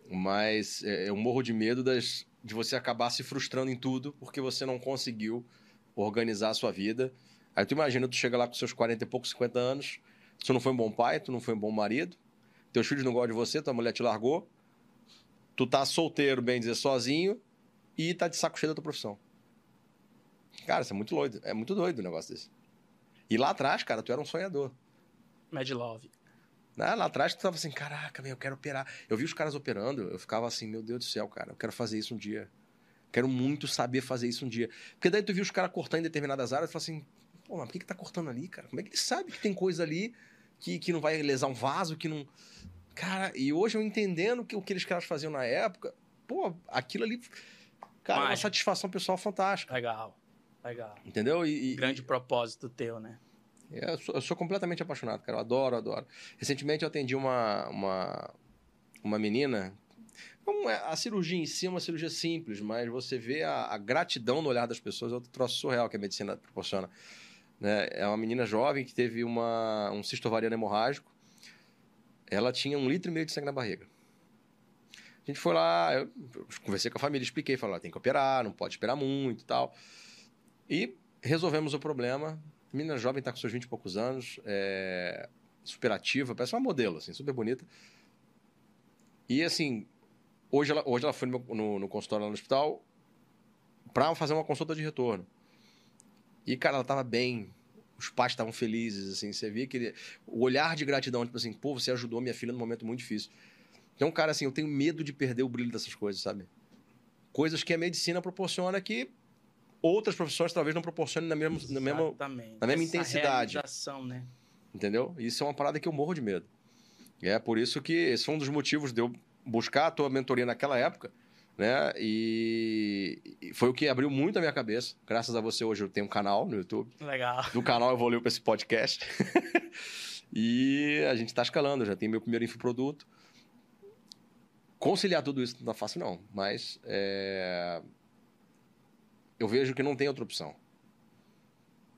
Mas é, eu morro de medo das, de você acabar se frustrando em tudo porque você não conseguiu organizar a sua vida. Aí tu imagina, tu chega lá com seus 40 e poucos, 50 anos, Tu não foi um bom pai, tu não foi um bom marido, teus filhos não gostam de você, tua mulher te largou, tu tá solteiro, bem dizer, sozinho e tá de saco cheio da tua profissão. Cara, isso é muito doido. É muito doido o negócio desse. E lá atrás, cara, tu era um sonhador. Mad Love. Né? Lá atrás tu tava assim, caraca, meu, eu quero operar. Eu vi os caras operando, eu ficava assim, meu Deus do céu, cara, eu quero fazer isso um dia. Quero muito saber fazer isso um dia. Porque daí tu viu os caras cortando em determinadas áreas e fala assim, pô, mas por que, que tá cortando ali, cara? Como é que ele sabe que tem coisa ali que, que não vai lesar um vaso, que não. Cara, e hoje eu entendendo que o que eles caras faziam na época, pô, aquilo ali. Cara, é uma satisfação pessoal fantástica. Legal. Legal. Entendeu? E, Grande propósito teu, né? Eu sou, eu sou, completamente apaixonado, cara. Eu adoro, adoro. Recentemente eu atendi uma, uma, uma menina. É, a cirurgia em si é uma cirurgia simples, mas você vê a, a gratidão no olhar das pessoas, é outro troço surreal que a medicina proporciona. Né? É uma menina jovem que teve uma, um cisto ovariano hemorrágico. Ela tinha um litro e meio de sangue na barriga. A gente foi lá, eu conversei com a família, expliquei, falei, tem que operar, não pode esperar muito e tal. E resolvemos o problema. A menina jovem está com seus 20 e poucos anos, é, super ativa, parece uma modelo, assim, super bonita. E, assim, hoje ela, hoje ela foi no, no, no consultório lá no hospital para fazer uma consulta de retorno. E, cara, ela estava bem, os pais estavam felizes, assim, você via que ele, o olhar de gratidão, tipo assim, pô, você ajudou minha filha num momento muito difícil. Então, cara, assim, eu tenho medo de perder o brilho dessas coisas, sabe? Coisas que a medicina proporciona que outras profissões talvez não proporcionem na mesma, na mesma, na mesma intensidade. Né? Entendeu? Isso é uma parada que eu morro de medo. E é por isso que esse foi um dos motivos de eu buscar a tua mentoria naquela época, né? E foi o que abriu muito a minha cabeça. Graças a você hoje eu tenho um canal no YouTube. Legal. Do canal eu vou ler para esse podcast. e a gente está escalando, já tem meu primeiro infoproduto. Conciliar tudo isso não é fácil não, mas é eu vejo que não tem outra opção.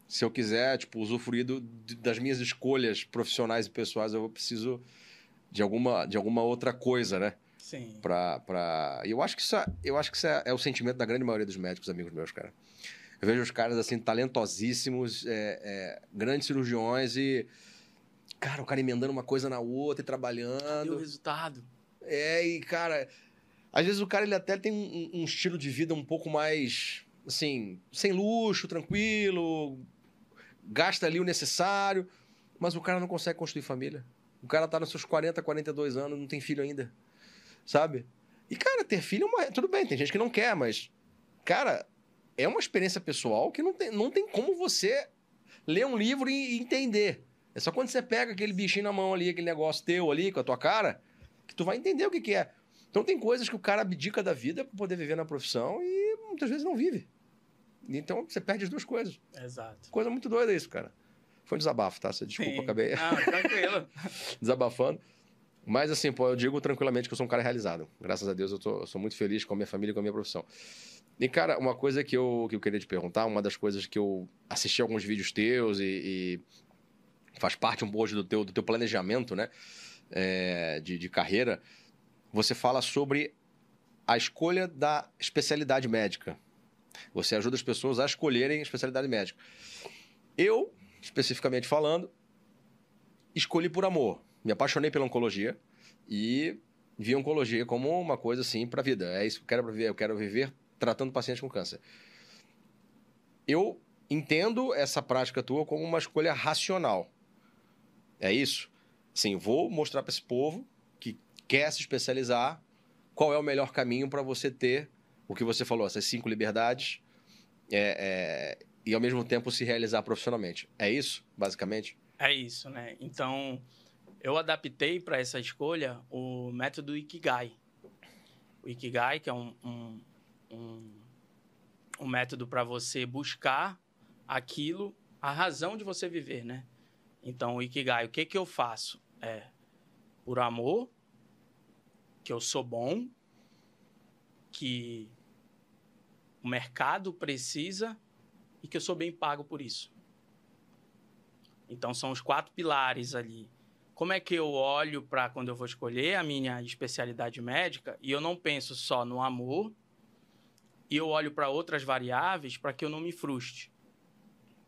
Se eu quiser, tipo, usufruir do, das minhas escolhas profissionais e pessoais, eu preciso de alguma, de alguma outra coisa, né? Sim. Pra, pra... E eu acho que isso, é, eu acho que isso é, é, o sentimento da grande maioria dos médicos, amigos meus, cara. Eu vejo os caras, assim, talentosíssimos, é, é, grandes cirurgiões e... Cara, o cara emendando uma coisa na outra e trabalhando. E o resultado. É, e, cara... Às vezes o cara, ele até tem um, um estilo de vida um pouco mais assim, sem luxo, tranquilo, gasta ali o necessário, mas o cara não consegue construir família. O cara tá nos seus 40, 42 anos, não tem filho ainda. Sabe? E, cara, ter filho é uma... Tudo bem, tem gente que não quer, mas. Cara, é uma experiência pessoal que não tem, não tem como você ler um livro e entender. É só quando você pega aquele bichinho na mão ali, aquele negócio teu ali com a tua cara, que tu vai entender o que, que é. Então tem coisas que o cara abdica da vida para poder viver na profissão e muitas vezes não vive. Então você perde as duas coisas. Exato. Coisa muito doida isso, cara. Foi um desabafo, tá? Você desculpa, Sim. acabei. Ah, tranquilo. Desabafando. Mas assim, pô, eu digo tranquilamente que eu sou um cara realizado. Graças a Deus eu, tô, eu sou muito feliz com a minha família e com a minha profissão. E, cara, uma coisa que eu, que eu queria te perguntar, uma das coisas que eu assisti alguns vídeos teus e, e faz parte um pouco do teu, do teu planejamento, né? É, de, de carreira, você fala sobre a escolha da especialidade médica. Você ajuda as pessoas a escolherem especialidade médica. Eu, especificamente falando, escolhi por amor. Me apaixonei pela oncologia e vi a oncologia como uma coisa assim para a vida. É isso que eu quero viver. Eu quero viver tratando pacientes com câncer. Eu entendo essa prática tua como uma escolha racional. É isso? Sim, vou mostrar para esse povo que quer se especializar qual é o melhor caminho para você ter o que você falou, essas cinco liberdades, é, é, e ao mesmo tempo se realizar profissionalmente. É isso, basicamente? É isso, né? Então, eu adaptei para essa escolha o método Ikigai. O Ikigai, que é um, um, um, um método para você buscar aquilo, a razão de você viver, né? Então, o Ikigai, o que, que eu faço? É por amor, que eu sou bom, que o mercado precisa e que eu sou bem pago por isso. Então são os quatro pilares ali. Como é que eu olho para quando eu vou escolher a minha especialidade médica e eu não penso só no amor e eu olho para outras variáveis para que eu não me frustre.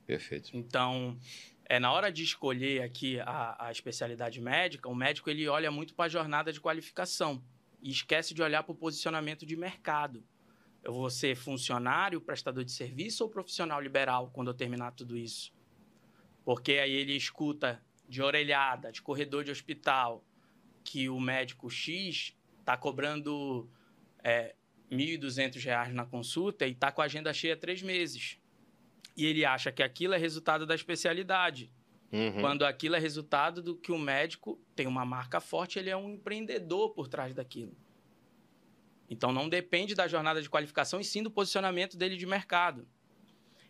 Perfeito. Então, é na hora de escolher aqui a, a especialidade médica, o médico ele olha muito para a jornada de qualificação e esquece de olhar para o posicionamento de mercado. Eu vou ser funcionário, prestador de serviço ou profissional liberal quando eu terminar tudo isso? Porque aí ele escuta de orelhada, de corredor de hospital, que o médico X está cobrando é, R$ 1.200 na consulta e está com a agenda cheia há três meses. E ele acha que aquilo é resultado da especialidade. Uhum. Quando aquilo é resultado do que o médico tem uma marca forte, ele é um empreendedor por trás daquilo. Então não depende da jornada de qualificação e sim do posicionamento dele de mercado.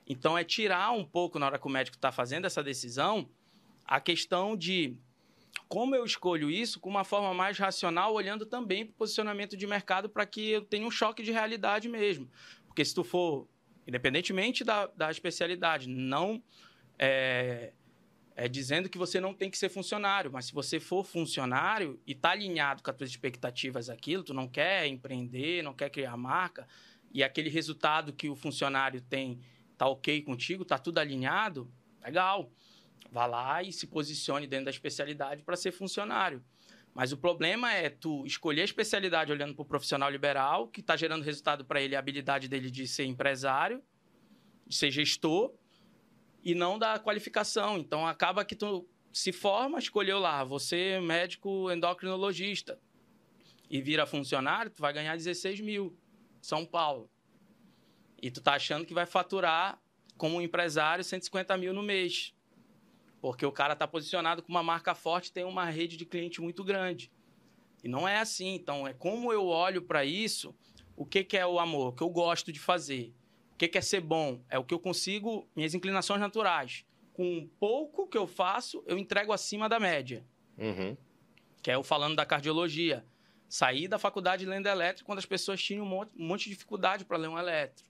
Então é tirar um pouco, na hora que o médico está fazendo essa decisão, a questão de como eu escolho isso com uma forma mais racional, olhando também para o posicionamento de mercado para que eu tenha um choque de realidade mesmo. Porque se tu for, independentemente da, da especialidade, não é, é, dizendo que você não tem que ser funcionário, mas se você for funcionário e está alinhado com as suas expectativas aquilo, tu não quer empreender, não quer criar marca, e aquele resultado que o funcionário tem tá ok contigo, tá tudo alinhado, legal. Vá lá e se posicione dentro da especialidade para ser funcionário. Mas o problema é tu escolher a especialidade olhando para o profissional liberal, que está gerando resultado para ele a habilidade dele de ser empresário, de ser gestor, e não da qualificação. Então acaba que tu se forma, escolheu lá, você médico endocrinologista, e vira funcionário, tu vai ganhar 16 mil, São Paulo. E tu tá achando que vai faturar como empresário 150 mil no mês. Porque o cara tá posicionado com uma marca forte, tem uma rede de cliente muito grande. E não é assim. Então, é como eu olho para isso, o que, que é o amor, o que eu gosto de fazer. O que, que é ser bom? É o que eu consigo, minhas inclinações naturais. Com pouco que eu faço, eu entrego acima da média. Uhum. Que é eu falando da cardiologia. Saí da faculdade lendo elétrico quando as pessoas tinham um monte, um monte de dificuldade para ler um elétrico.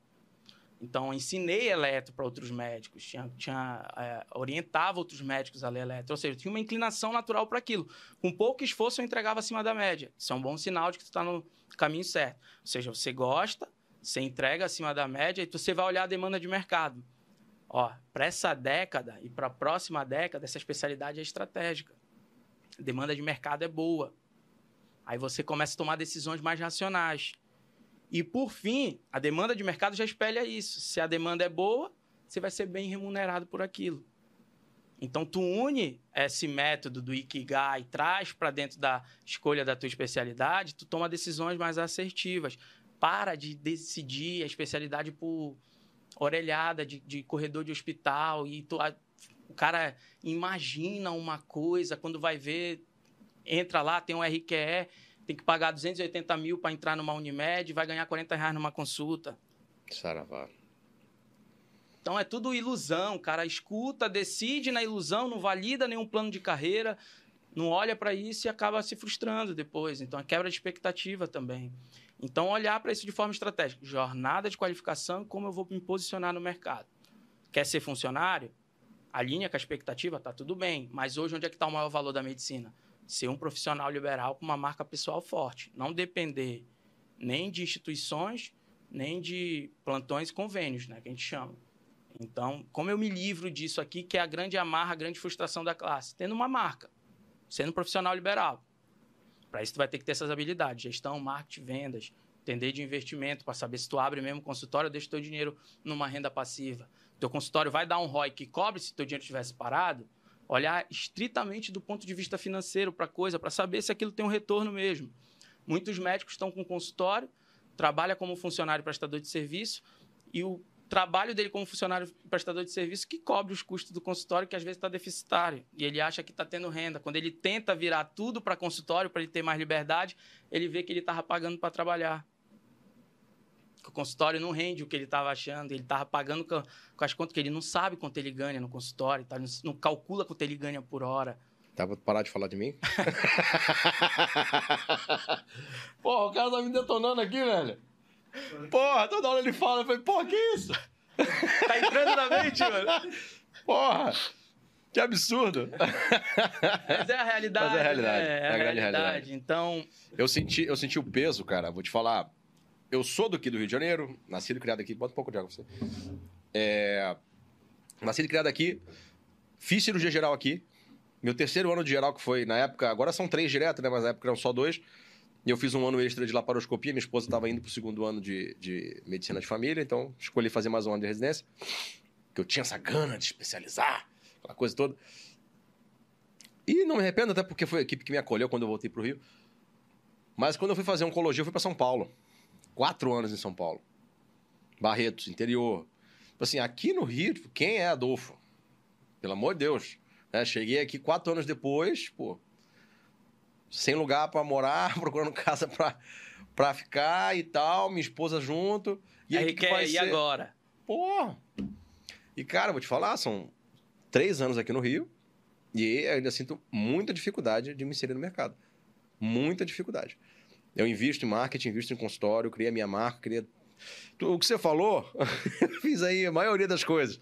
Então, ensinei eletro para outros médicos, tinha, tinha é, orientava outros médicos a ler eletro, ou seja, tinha uma inclinação natural para aquilo. Com pouco esforço, eu entregava acima da média. Isso é um bom sinal de que tu está no caminho certo. Ou seja, você gosta, você entrega acima da média e você vai olhar a demanda de mercado. Ó, para essa década e para a próxima década, essa especialidade é estratégica. A demanda de mercado é boa. Aí você começa a tomar decisões mais racionais. E por fim, a demanda de mercado já espelha isso. Se a demanda é boa, você vai ser bem remunerado por aquilo. Então tu une esse método do Ikigai, traz para dentro da escolha da tua especialidade, tu toma decisões mais assertivas. Para de decidir a especialidade por orelhada de, de corredor de hospital e tu, a, o cara imagina uma coisa, quando vai ver, entra lá, tem um RQE, tem que pagar 280 mil para entrar numa Unimed, vai ganhar 40 reais numa consulta. Saravá. Então é tudo ilusão, cara escuta, decide na ilusão, não valida nenhum plano de carreira, não olha para isso e acaba se frustrando depois. Então é quebra de expectativa também. Então olhar para isso de forma estratégica, jornada de qualificação como eu vou me posicionar no mercado. Quer ser funcionário? Alinha com a expectativa, tá tudo bem. Mas hoje onde é que está o maior valor da medicina? Ser um profissional liberal com uma marca pessoal forte. Não depender nem de instituições, nem de plantões e convênios, né, que a gente chama. Então, como eu me livro disso aqui, que é a grande amarra, a grande frustração da classe? Tendo uma marca, sendo um profissional liberal. Para isso, tu vai ter que ter essas habilidades, gestão, marketing, vendas, entender de investimento, para saber se tu abre mesmo consultório ou deixa teu dinheiro numa renda passiva. Teu consultório vai dar um ROI que cobre se teu dinheiro estivesse parado? Olhar estritamente do ponto de vista financeiro para a coisa, para saber se aquilo tem um retorno mesmo. Muitos médicos estão com consultório, trabalha como funcionário prestador de serviço e o trabalho dele como funcionário prestador de serviço que cobre os custos do consultório, que às vezes está deficitário. E ele acha que está tendo renda. Quando ele tenta virar tudo para consultório, para ele ter mais liberdade, ele vê que ele estava pagando para trabalhar que o consultório não rende o que ele estava achando, ele estava pagando com, com, as contas que ele não sabe quanto ele ganha no consultório, tá? não, não calcula quanto ele ganha por hora. Tá pra parar de falar de mim? Porra, o cara tá me detonando aqui, velho. Porra, toda hora ele fala, eu falei, porra, que isso? tá entrando na mente, mano. Porra, que absurdo. Mas é a realidade. Mas é a realidade. Né? É, a, é a grande realidade. realidade. Então. Eu senti, eu senti o peso, cara, vou te falar eu sou daqui do Rio de Janeiro, nascido e criado aqui. Bota um pouco de água pra você. É, nascido e criado aqui. Fiz cirurgia geral aqui. Meu terceiro ano de geral, que foi na época, agora são três direto, né? Mas na época eram só dois. E eu fiz um ano extra de laparoscopia. Minha esposa estava indo para o segundo ano de, de medicina de família, então escolhi fazer mais um ano de residência. Que eu tinha essa gana de especializar, aquela coisa toda. E não me arrependo, até porque foi a equipe que me acolheu quando eu voltei para o Rio. Mas quando eu fui fazer oncologia, eu fui para São Paulo. Quatro anos em São Paulo. Barretos, interior. Tipo assim, aqui no Rio, tipo, quem é Adolfo? Pelo amor de Deus. É, cheguei aqui quatro anos depois, pô, sem lugar para morar, procurando casa para ficar e tal, minha esposa junto. E aí, aí que vai e ser? agora? Pô. E cara, vou te falar, são três anos aqui no Rio e ainda sinto muita dificuldade de me inserir no mercado. Muita dificuldade. Eu invisto em marketing, invisto em consultório, criei a minha marca, criei... O que você falou, fiz aí a maioria das coisas.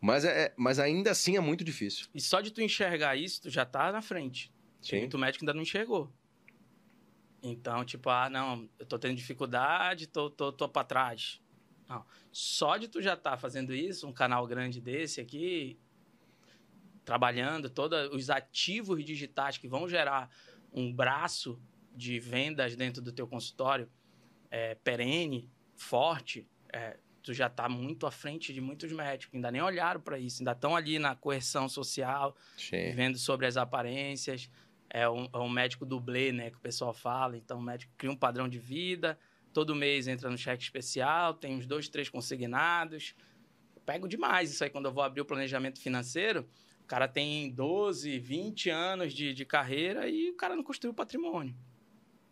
Mas, é, é, mas ainda assim é muito difícil. E só de tu enxergar isso, tu já tá na frente. Sim. Muito médico ainda não enxergou. Então, tipo, ah, não, eu tô tendo dificuldade, tô, tô, tô pra trás. Não. Só de tu já tá fazendo isso, um canal grande desse aqui, trabalhando todos os ativos digitais que vão gerar um braço de vendas dentro do teu consultório é, perene, forte, é, tu já está muito à frente de muitos médicos, ainda nem olharam para isso, ainda estão ali na coerção social, Sim. vendo sobre as aparências. É um, é um, médico dublê, né, que o pessoal fala. Então, o médico cria um padrão de vida, todo mês entra no cheque especial, tem uns dois, três consignados. Eu pego demais isso aí quando eu vou abrir o planejamento financeiro. O cara tem 12, 20 anos de, de carreira e o cara não construiu patrimônio.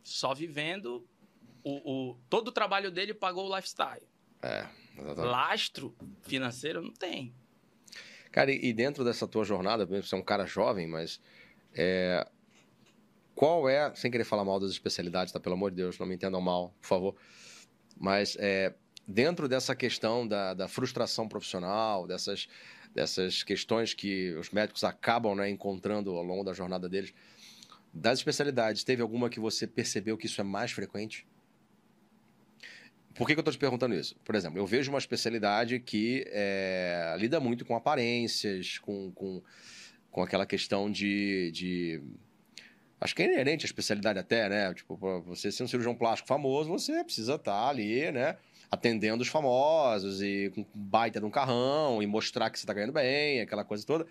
Só vivendo o, o, todo o trabalho dele pagou o lifestyle. É, exatamente. Lastro financeiro não tem. Cara, e dentro dessa tua jornada, você é um cara jovem, mas é, qual é, sem querer falar mal das especialidades, tá? Pelo amor de Deus, não me entendam mal, por favor. Mas é, dentro dessa questão da, da frustração profissional, dessas, dessas questões que os médicos acabam né, encontrando ao longo da jornada deles, das especialidades, teve alguma que você percebeu que isso é mais frequente? Por que, que eu estou te perguntando isso? Por exemplo, eu vejo uma especialidade que é, lida muito com aparências, com, com, com aquela questão de, de. Acho que é inerente à especialidade até, né? Tipo, você ser um cirurgião plástico famoso, você precisa estar tá ali, né? Atendendo os famosos e com baita de um carrão e mostrar que você está ganhando bem, aquela coisa toda.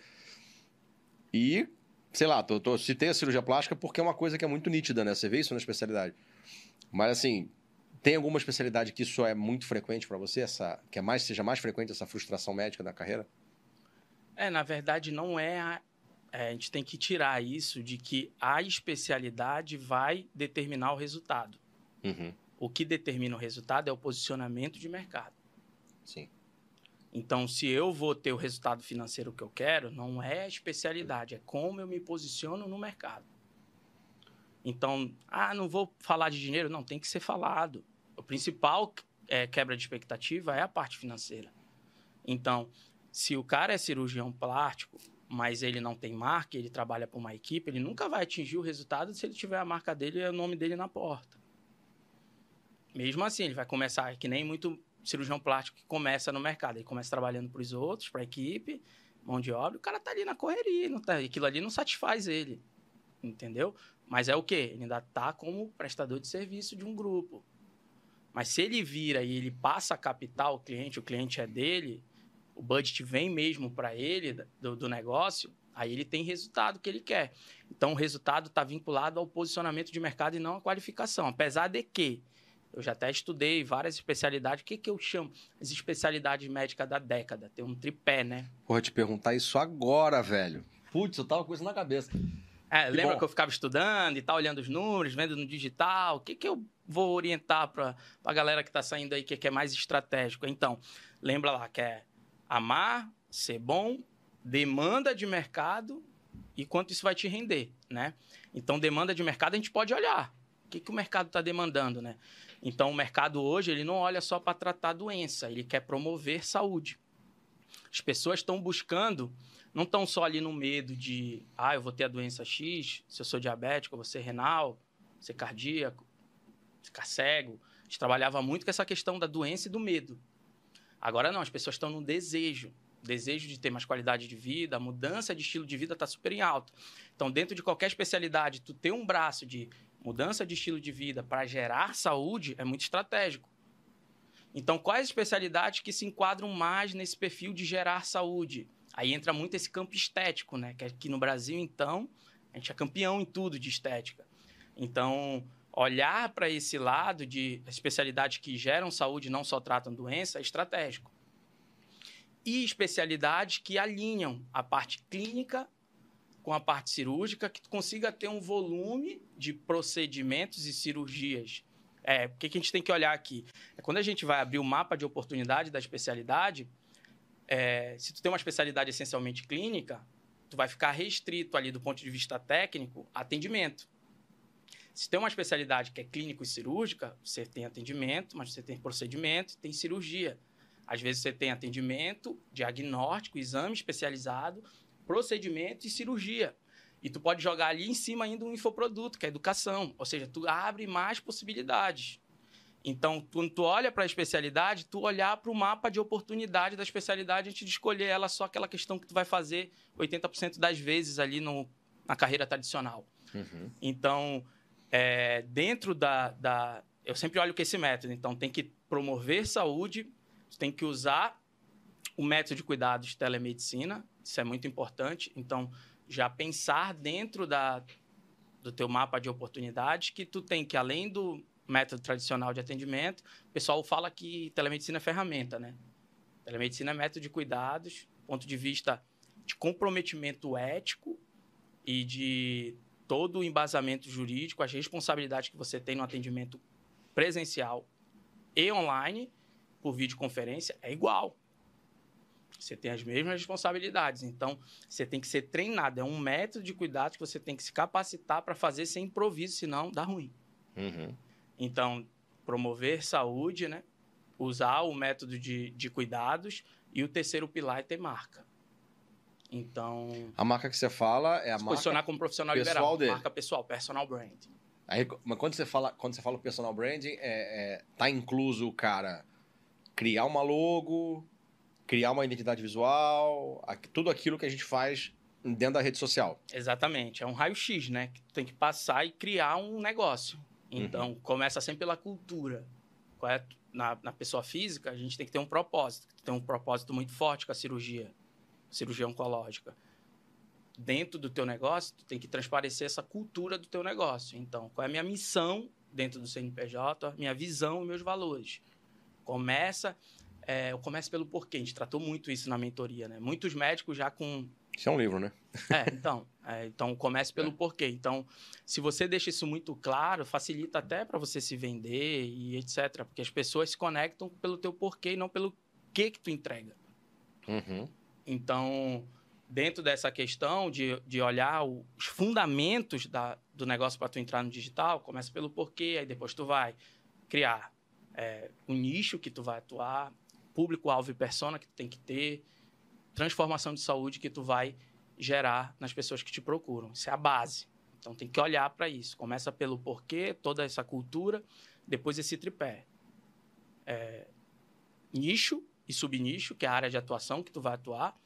E, sei lá, tô, tô, citei a cirurgia plástica porque é uma coisa que é muito nítida, né? Você vê isso na especialidade. Mas, assim, tem alguma especialidade que isso é muito frequente para você, essa que é mais seja mais frequente essa frustração médica da carreira? É, na verdade não é a, é, a gente tem que tirar isso de que a especialidade vai determinar o resultado. Uhum. O que determina o resultado é o posicionamento de mercado. Sim. Então, se eu vou ter o resultado financeiro que eu quero, não é especialidade, é como eu me posiciono no mercado. Então, ah, não vou falar de dinheiro. Não, tem que ser falado. O principal é, quebra de expectativa é a parte financeira. Então, se o cara é cirurgião plástico, mas ele não tem marca, ele trabalha para uma equipe, ele nunca vai atingir o resultado se ele tiver a marca dele e o nome dele na porta. Mesmo assim, ele vai começar, que nem muito cirurgião plástico que começa no mercado. Ele começa trabalhando para os outros, para a equipe, mão de obra, o cara tá ali na correria, não tá, aquilo ali não satisfaz ele. Entendeu? Mas é o quê? Ele ainda tá como prestador de serviço de um grupo. Mas se ele vira e ele passa a captar o cliente, o cliente é dele, o budget vem mesmo para ele do, do, negócio, aí ele tem resultado que ele quer. Então o resultado está vinculado ao posicionamento de mercado e não à qualificação. Apesar de que eu já até estudei várias especialidades. O que, que eu chamo? As especialidades médicas da década. Tem um tripé, né? Porra, te perguntar isso agora, velho. Putz, eu tava com isso na cabeça. É, que lembra bom. que eu ficava estudando e tal, olhando os números, vendo no digital? O que, que eu vou orientar para a galera que está saindo aí que, que é mais estratégico? Então, lembra lá que é amar, ser bom, demanda de mercado e quanto isso vai te render, né? Então, demanda de mercado a gente pode olhar. O que, que o mercado está demandando, né? Então, o mercado hoje, ele não olha só para tratar doença, ele quer promover saúde. As pessoas estão buscando não estão só ali no medo de, ah, eu vou ter a doença X, se eu sou diabético, eu vou ser renal, ser cardíaco, ficar cego. A gente trabalhava muito com essa questão da doença e do medo. Agora não, as pessoas estão no desejo. desejo de ter mais qualidade de vida, a mudança de estilo de vida está super em alta. Então, dentro de qualquer especialidade, tu ter um braço de mudança de estilo de vida para gerar saúde é muito estratégico. Então, quais especialidades que se enquadram mais nesse perfil de gerar saúde? Aí entra muito esse campo estético, né? Que aqui no Brasil, então, a gente é campeão em tudo de estética. Então, olhar para esse lado de especialidades que geram saúde e não só tratam doença é estratégico. E especialidades que alinham a parte clínica com a parte cirúrgica, que tu consiga ter um volume de procedimentos e cirurgias é, o que, que a gente tem que olhar aqui? É quando a gente vai abrir o mapa de oportunidade da especialidade, é, se tu tem uma especialidade essencialmente clínica, tu vai ficar restrito ali do ponto de vista técnico, atendimento. Se tem uma especialidade que é clínico e cirúrgica, você tem atendimento, mas você tem procedimento, tem cirurgia. Às vezes você tem atendimento, diagnóstico, exame especializado, procedimento e cirurgia. E tu pode jogar ali em cima ainda um infoproduto, que é educação. Ou seja, tu abre mais possibilidades. Então, quando tu olha para a especialidade, tu olhar para o mapa de oportunidade da especialidade antes de escolher ela só aquela questão que tu vai fazer 80% das vezes ali no, na carreira tradicional. Uhum. Então, é, dentro da, da... Eu sempre olho com esse método. Então, tem que promover saúde, tem que usar o método de cuidados de telemedicina. Isso é muito importante. Então, já pensar dentro da, do teu mapa de oportunidades que tu tem que, além do método tradicional de atendimento, o pessoal fala que telemedicina é ferramenta, né? Telemedicina é método de cuidados, ponto de vista de comprometimento ético e de todo o embasamento jurídico, as responsabilidades que você tem no atendimento presencial e online, por videoconferência, é igual. Você tem as mesmas responsabilidades. Então, você tem que ser treinado. É um método de cuidado que você tem que se capacitar para fazer sem improviso, senão dá ruim. Uhum. Então, promover saúde, né? usar o método de, de cuidados e o terceiro pilar é ter marca. Então. A marca que você fala é a se marca. Posicionar como profissional pessoal liberal. Dele. Marca pessoal, personal brand. Aí, mas quando você fala, quando você fala personal branding, é, é, tá incluso o cara criar uma logo, criar uma identidade visual, tudo aquilo que a gente faz dentro da rede social. Exatamente. É um raio-x, né? Que tem que passar e criar um negócio. Então, uhum. começa sempre pela cultura. É? Na, na, pessoa física, a gente tem que ter um propósito. Tem um propósito muito forte com a cirurgia, cirurgia oncológica. Dentro do teu negócio, tu tem que transparecer essa cultura do teu negócio. Então, qual é a minha missão dentro do CNPJ, minha visão e meus valores. Começa é, eu começo pelo porquê. A gente tratou muito isso na mentoria, né? Muitos médicos já com. Isso é um livro, né? É, então. É, então, comece pelo é. porquê. Então, se você deixa isso muito claro, facilita até para você se vender e etc. Porque as pessoas se conectam pelo teu porquê e não pelo que que tu entrega. Uhum. Então, dentro dessa questão de, de olhar os fundamentos da, do negócio para tu entrar no digital, começa pelo porquê, aí depois tu vai criar é, um nicho que tu vai atuar, público-alvo e persona que tu tem que ter, transformação de saúde que tu vai gerar nas pessoas que te procuram. Isso é a base. Então tem que olhar para isso. Começa pelo porquê, toda essa cultura, depois esse tripé. É, nicho e subnicho, que é a área de atuação que tu vai atuar,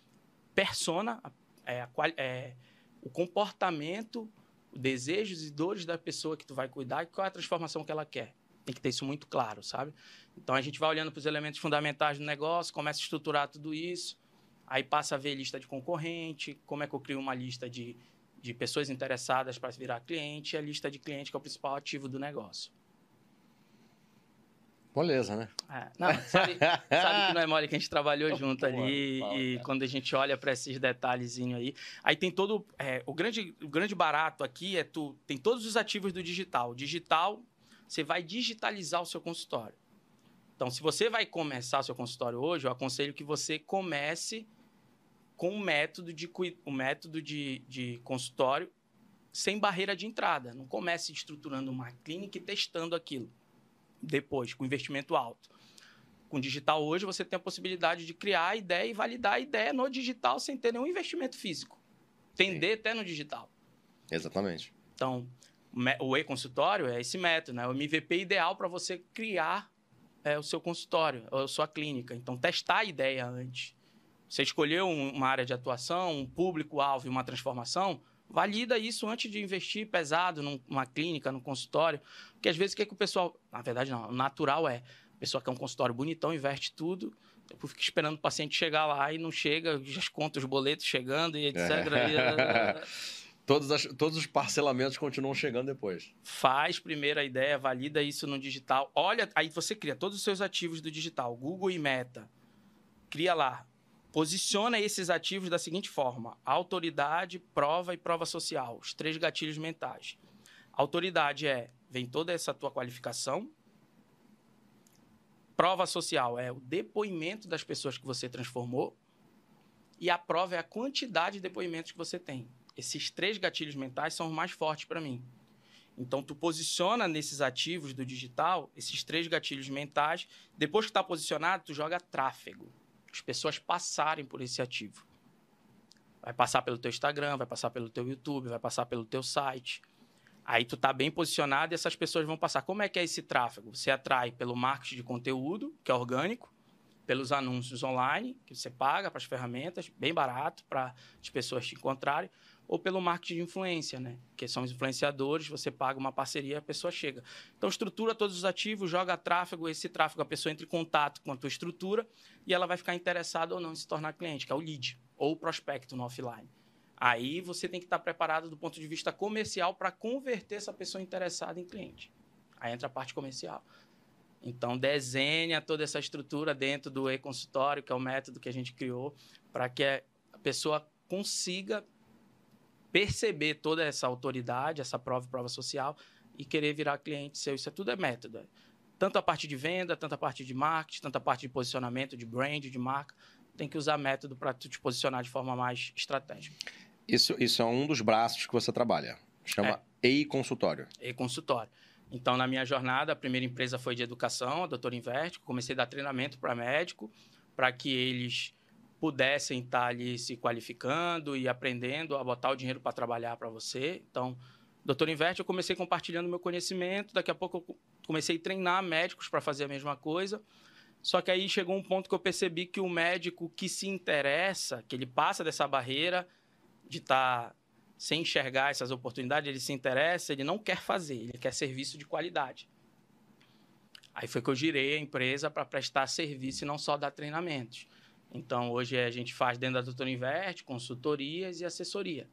persona, é, é, o comportamento, desejos e dores da pessoa que tu vai cuidar e qual é a transformação que ela quer. Tem que ter isso muito claro, sabe? Então a gente vai olhando para os elementos fundamentais do negócio, começa a estruturar tudo isso, aí passa a ver lista de concorrente, como é que eu crio uma lista de, de pessoas interessadas para virar cliente e a lista de cliente que é o principal ativo do negócio. Moleza, né? É, não, sabe, sabe, que não é mole que a gente trabalhou junto ali e quando a gente olha para esses detalhezinhos aí, aí tem todo é, o grande o grande barato aqui é tu tem todos os ativos do digital. O digital você vai digitalizar o seu consultório. Então, se você vai começar seu consultório hoje, eu aconselho que você comece com um método de, um método de, de consultório sem barreira de entrada. Não comece estruturando uma clínica e testando aquilo. Depois, com investimento alto. Com digital hoje, você tem a possibilidade de criar a ideia e validar a ideia no digital sem ter nenhum investimento físico. Tender Sim. até no digital. Exatamente. Então, o e-consultório é esse método, né? O MVP ideal para você criar é, o seu consultório, a sua clínica. Então, testar a ideia antes. Você escolheu uma área de atuação, um público-alvo e uma transformação, valida isso antes de investir pesado numa clínica, num consultório. Porque às vezes o que, é que o pessoal. Na verdade, não. O natural é. A pessoa quer um consultório bonitão, investe tudo, depois fica esperando o paciente chegar lá e não chega, já conta os boletos chegando e etc. Todos, as, todos os parcelamentos continuam chegando depois. Faz primeiro a ideia, valida isso no digital. Olha, aí você cria todos os seus ativos do digital, Google e Meta. Cria lá Posiciona esses ativos da seguinte forma: autoridade, prova e prova social, os três gatilhos mentais. Autoridade é, vem toda essa tua qualificação. Prova social é o depoimento das pessoas que você transformou. E a prova é a quantidade de depoimentos que você tem. Esses três gatilhos mentais são os mais fortes para mim. Então, tu posiciona nesses ativos do digital, esses três gatilhos mentais. Depois que está posicionado, tu joga tráfego as pessoas passarem por esse ativo. Vai passar pelo teu Instagram, vai passar pelo teu YouTube, vai passar pelo teu site. Aí tu tá bem posicionado e essas pessoas vão passar. Como é que é esse tráfego? Você atrai pelo marketing de conteúdo, que é orgânico, pelos anúncios online, que você paga para as ferramentas, bem barato para as pessoas te encontrarem, ou pelo marketing de influência, né? Que são os influenciadores, você paga uma parceria, a pessoa chega. Então, estrutura todos os ativos, joga tráfego, esse tráfego a pessoa entra em contato com a tua estrutura e ela vai ficar interessada ou não em se tornar cliente, que é o lead, ou prospecto no offline. Aí você tem que estar preparado do ponto de vista comercial para converter essa pessoa interessada em cliente. Aí entra a parte comercial. Então, desenha toda essa estrutura dentro do e-consultório, que é o método que a gente criou, para que a pessoa consiga perceber toda essa autoridade, essa prova e prova social e querer virar cliente seu. Isso é tudo é método. É. Tanto a parte de venda, tanto a parte de marketing, tanto a parte de posicionamento, de brand, de marca. Tem que usar método para te posicionar de forma mais estratégica. Isso, isso é um dos braços que você trabalha. Chama é. e-consultório. E-consultório. Então, na minha jornada, a primeira empresa foi de educação, a Doutor Inverte. Comecei a dar treinamento para médico, para que eles pudessem estar ali se qualificando e aprendendo a botar o dinheiro para trabalhar para você. Então, Doutor Inverte, eu comecei compartilhando meu conhecimento, daqui a pouco eu comecei a treinar médicos para fazer a mesma coisa. Só que aí chegou um ponto que eu percebi que o médico que se interessa, que ele passa dessa barreira de estar tá sem enxergar essas oportunidades, ele se interessa, ele não quer fazer, ele quer serviço de qualidade. Aí foi que eu girei a empresa para prestar serviço e não só dar treinamentos. Então, hoje a gente faz dentro da Doutora Inverte consultorias e assessoria.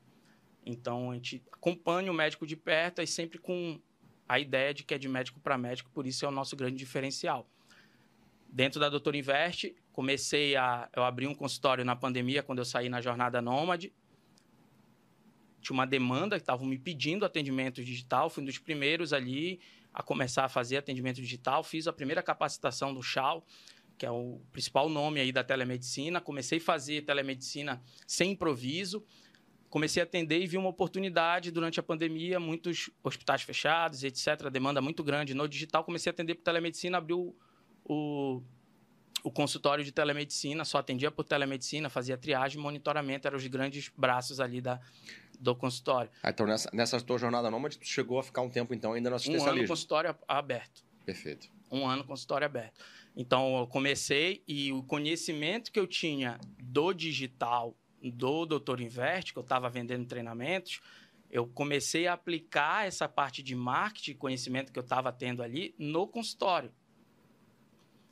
Então, a gente acompanha o médico de perto e sempre com a ideia de que é de médico para médico, por isso é o nosso grande diferencial. Dentro da Doutora Investe, comecei a... Eu abri um consultório na pandemia, quando eu saí na Jornada Nômade. Tinha uma demanda, estavam me pedindo atendimento digital. Fui um dos primeiros ali a começar a fazer atendimento digital. Fiz a primeira capacitação do Chal que é o principal nome aí da telemedicina. Comecei a fazer telemedicina sem improviso. Comecei a atender e vi uma oportunidade durante a pandemia, muitos hospitais fechados, etc. Demanda muito grande. No digital, comecei a atender por telemedicina, abriu o, o consultório de telemedicina, só atendia por telemedicina, fazia triagem e monitoramento, eram os grandes braços ali da, do consultório. Ah, então, nessa, nessa tua jornada nômade, tu chegou a ficar um tempo, então, ainda no assistencialismo? Um ano consultório aberto. Perfeito. Um ano consultório aberto. Então, eu comecei e o conhecimento que eu tinha do digital, do Doutor Invest, que eu estava vendendo treinamentos, eu comecei a aplicar essa parte de marketing, conhecimento que eu estava tendo ali, no consultório.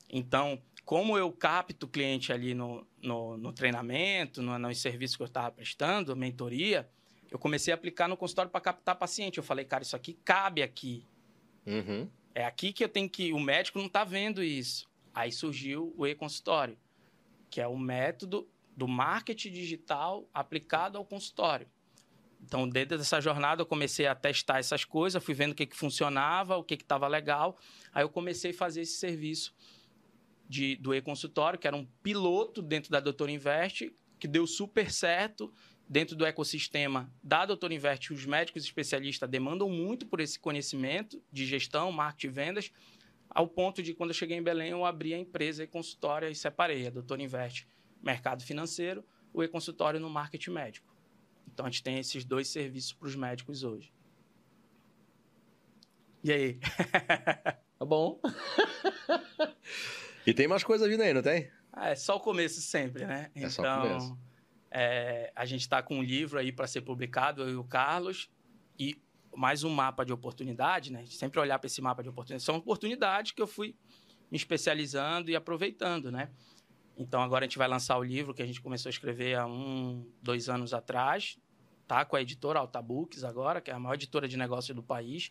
Então, como eu capto o cliente ali no, no, no treinamento, no, nos serviços que eu estava prestando, mentoria, eu comecei a aplicar no consultório para captar paciente. Eu falei, cara, isso aqui cabe aqui. Uhum. É aqui que eu tenho que. O médico não está vendo isso. Aí surgiu o e-consultório, que é o método do marketing digital aplicado ao consultório. Então, dentro dessa jornada, eu comecei a testar essas coisas, fui vendo o que, que funcionava, o que estava legal. Aí eu comecei a fazer esse serviço de, do e-consultório, que era um piloto dentro da Doutor Invest, que deu super certo dentro do ecossistema da Doutor Invest. Os médicos especialistas demandam muito por esse conhecimento de gestão, marketing e vendas ao ponto de, quando eu cheguei em Belém, eu abri a empresa e-consultória e separei a Doutor Investe mercado financeiro, o e-consultório no marketing médico. Então, a gente tem esses dois serviços para os médicos hoje. E aí? Tá bom. e tem mais coisa vindo aí, não tem? É só o começo sempre, né? É então, só o começo. é, a gente está com um livro aí para ser publicado, eu e o Carlos, e mais um mapa de oportunidade, né? Sempre olhar para esse mapa de oportunidade. São oportunidades que eu fui me especializando e aproveitando, né? Então agora a gente vai lançar o livro que a gente começou a escrever há um, dois anos atrás, tá? Com a editora Altabooks agora, que é a maior editora de negócio do país.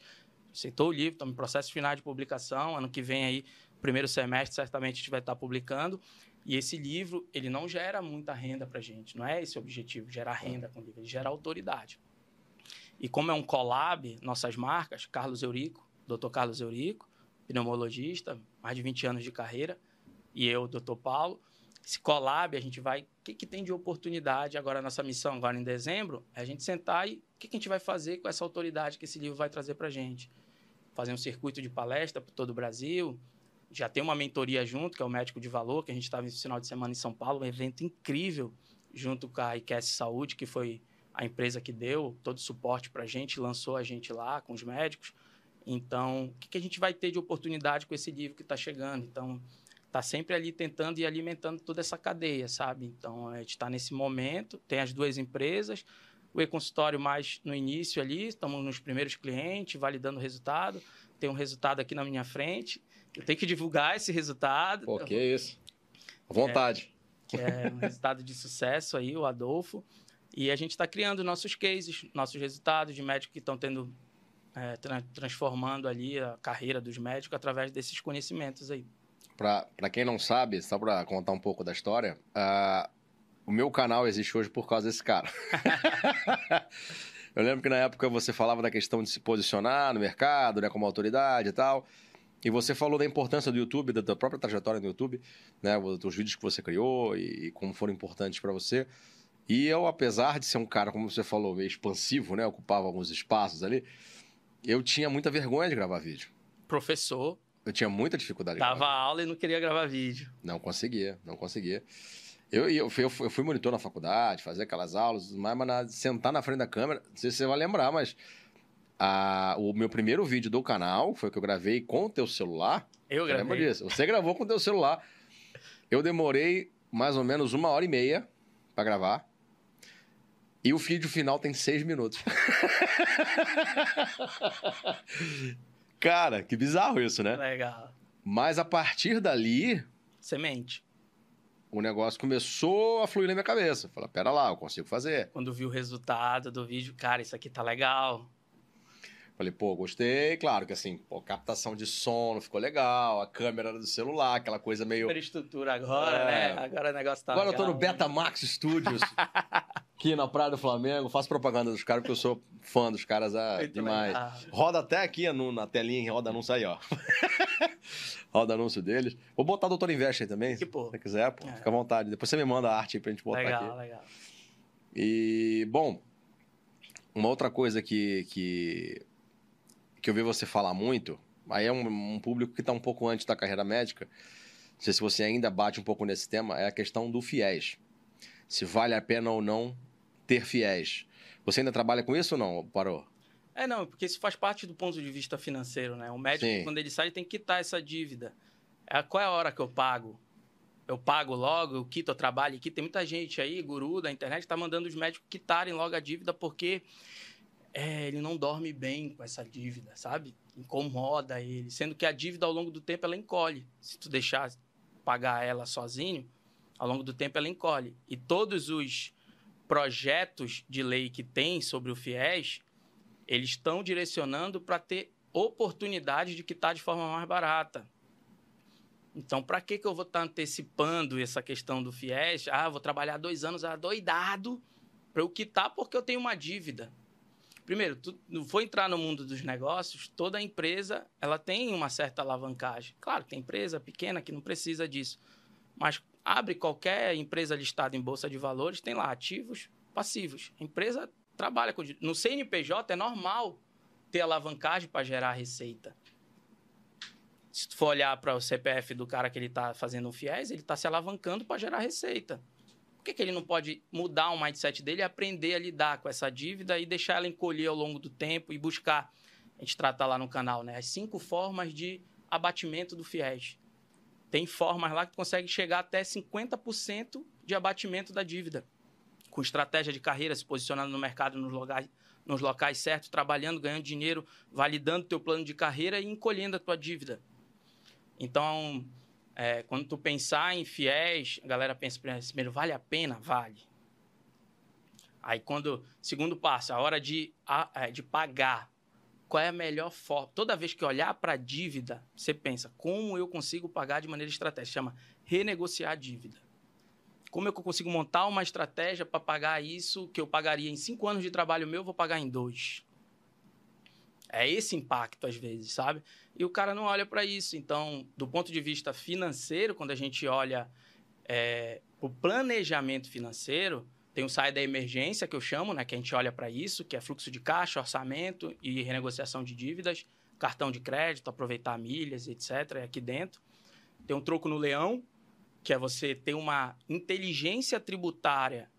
Aceitou o livro, estamos em processo final de publicação. Ano que vem aí, primeiro semestre, certamente a gente vai estar publicando. E esse livro, ele não gera muita renda para gente. Não é esse o objetivo, gerar renda com o livro. Ele gera autoridade. E como é um collab, nossas marcas, Carlos Eurico, Dr. Carlos Eurico, pneumologista, mais de 20 anos de carreira, e eu, Dr. Paulo, esse collab, a gente vai. O que, que tem de oportunidade agora? Nossa missão, agora em dezembro, é a gente sentar e o que, que a gente vai fazer com essa autoridade que esse livro vai trazer para a gente? Fazer um circuito de palestra para todo o Brasil. Já tem uma mentoria junto, que é o Médico de Valor, que a gente estava esse final de semana em São Paulo, um evento incrível, junto com a IQS Saúde, que foi a empresa que deu todo o suporte para a gente, lançou a gente lá com os médicos. Então, o que, que a gente vai ter de oportunidade com esse livro que está chegando? Então, está sempre ali tentando e alimentando toda essa cadeia, sabe? Então, a gente está nesse momento, tem as duas empresas, o e-consultório mais no início ali, estamos nos primeiros clientes, validando o resultado, tem um resultado aqui na minha frente, eu tenho que divulgar esse resultado. Pô, que isso. À vontade. É, é um resultado de sucesso aí, o Adolfo. E a gente está criando nossos cases, nossos resultados de médicos que estão tendo, é, tra transformando ali a carreira dos médicos através desses conhecimentos aí. Para quem não sabe, só para contar um pouco da história, uh, o meu canal existe hoje por causa desse cara. Eu lembro que na época você falava da questão de se posicionar no mercado, né, como autoridade e tal. E você falou da importância do YouTube, da tua própria trajetória no YouTube, né, os vídeos que você criou e, e como foram importantes para você. E eu, apesar de ser um cara, como você falou, meio expansivo, né, ocupava alguns espaços ali, eu tinha muita vergonha de gravar vídeo. Professor. Eu tinha muita dificuldade. Dava gravar. aula e não queria gravar vídeo. Não conseguia, não conseguia. Eu, eu, fui, eu fui monitor na faculdade, fazer aquelas aulas, mas, mas na, sentar na frente da câmera, não sei se você vai lembrar, mas a, o meu primeiro vídeo do canal foi que eu gravei com o teu celular. Eu gravei. Lembra disso? Você gravou com o teu celular. Eu demorei mais ou menos uma hora e meia para gravar. E o vídeo final tem seis minutos. Cara, que bizarro isso, né? Legal. Mas a partir dali. Semente. O negócio começou a fluir na minha cabeça. Falei, pera lá, eu consigo fazer. Quando vi o resultado do vídeo, cara, isso aqui tá legal. Falei, pô, gostei. Claro que assim, pô, captação de som não ficou legal, a câmera do celular, aquela coisa meio. Superestrutura agora, é. né? Agora o negócio tá. Agora legal, eu tô no Betamax Studios, aqui na Praia do Flamengo. Faço propaganda dos caras porque eu sou fã dos caras ah, demais. Legal. Roda até aqui no, na telinha, roda anúncio aí, ó. roda anúncio deles. Vou botar o Doutor Invest aí também. Que pô. Se você quiser, pô, é. fica à vontade. Depois você me manda a arte aí pra gente botar legal, aqui. Legal, legal. E, bom, uma outra coisa que, que que eu vi você falar muito, aí é um, um público que está um pouco antes da carreira médica, não sei se você ainda bate um pouco nesse tema, é a questão do fiéis. Se vale a pena ou não ter fiéis. Você ainda trabalha com isso ou não, Parou? É, não, porque isso faz parte do ponto de vista financeiro, né? O médico, Sim. quando ele sai, tem que quitar essa dívida. É, qual é a hora que eu pago? Eu pago logo, eu quito, eu trabalho aqui. Tem muita gente aí, guru da internet, está mandando os médicos quitarem logo a dívida porque é, ele não dorme bem com essa dívida, sabe? Incomoda ele, sendo que a dívida ao longo do tempo ela encolhe. Se tu deixar pagar ela sozinho, ao longo do tempo ela encolhe. E todos os projetos de lei que tem sobre o FIES, eles estão direcionando para ter oportunidade de quitar de forma mais barata. Então, para que, que eu vou estar tá antecipando essa questão do FIES? Ah, vou trabalhar dois anos adoidado para eu quitar porque eu tenho uma dívida. Primeiro, tu entrar no mundo dos negócios, toda empresa ela tem uma certa alavancagem. Claro, tem empresa pequena que não precisa disso. Mas abre qualquer empresa listada em bolsa de valores, tem lá ativos, passivos. A empresa trabalha com no CNPJ é normal ter alavancagem para gerar receita. Se tu for olhar para o CPF do cara que ele está fazendo um FIES, ele está se alavancando para gerar receita. Por que, que ele não pode mudar o mindset dele e aprender a lidar com essa dívida e deixar ela encolher ao longo do tempo e buscar, a gente trata lá no canal, né? As cinco formas de abatimento do FIES. Tem formas lá que consegue chegar até 50% de abatimento da dívida. Com estratégia de carreira, se posicionando no mercado nos locais, nos locais certos, trabalhando, ganhando dinheiro, validando teu plano de carreira e encolhendo a tua dívida. Então, é, quando tu pensar em fiéis, a galera pensa primeiro, vale a pena? Vale. Aí quando, segundo passo, a hora de, é, de pagar, qual é a melhor forma? Toda vez que olhar para a dívida, você pensa, como eu consigo pagar de maneira estratégica? Chama renegociar a dívida. Como eu consigo montar uma estratégia para pagar isso que eu pagaria em cinco anos de trabalho meu, vou pagar em dois? É esse impacto, às vezes, sabe? E o cara não olha para isso. Então, do ponto de vista financeiro, quando a gente olha é, o planejamento financeiro, tem o saia da emergência, que eu chamo, né? Que a gente olha para isso, que é fluxo de caixa, orçamento e renegociação de dívidas, cartão de crédito, aproveitar milhas, etc. É aqui dentro. Tem um troco no leão, que é você ter uma inteligência tributária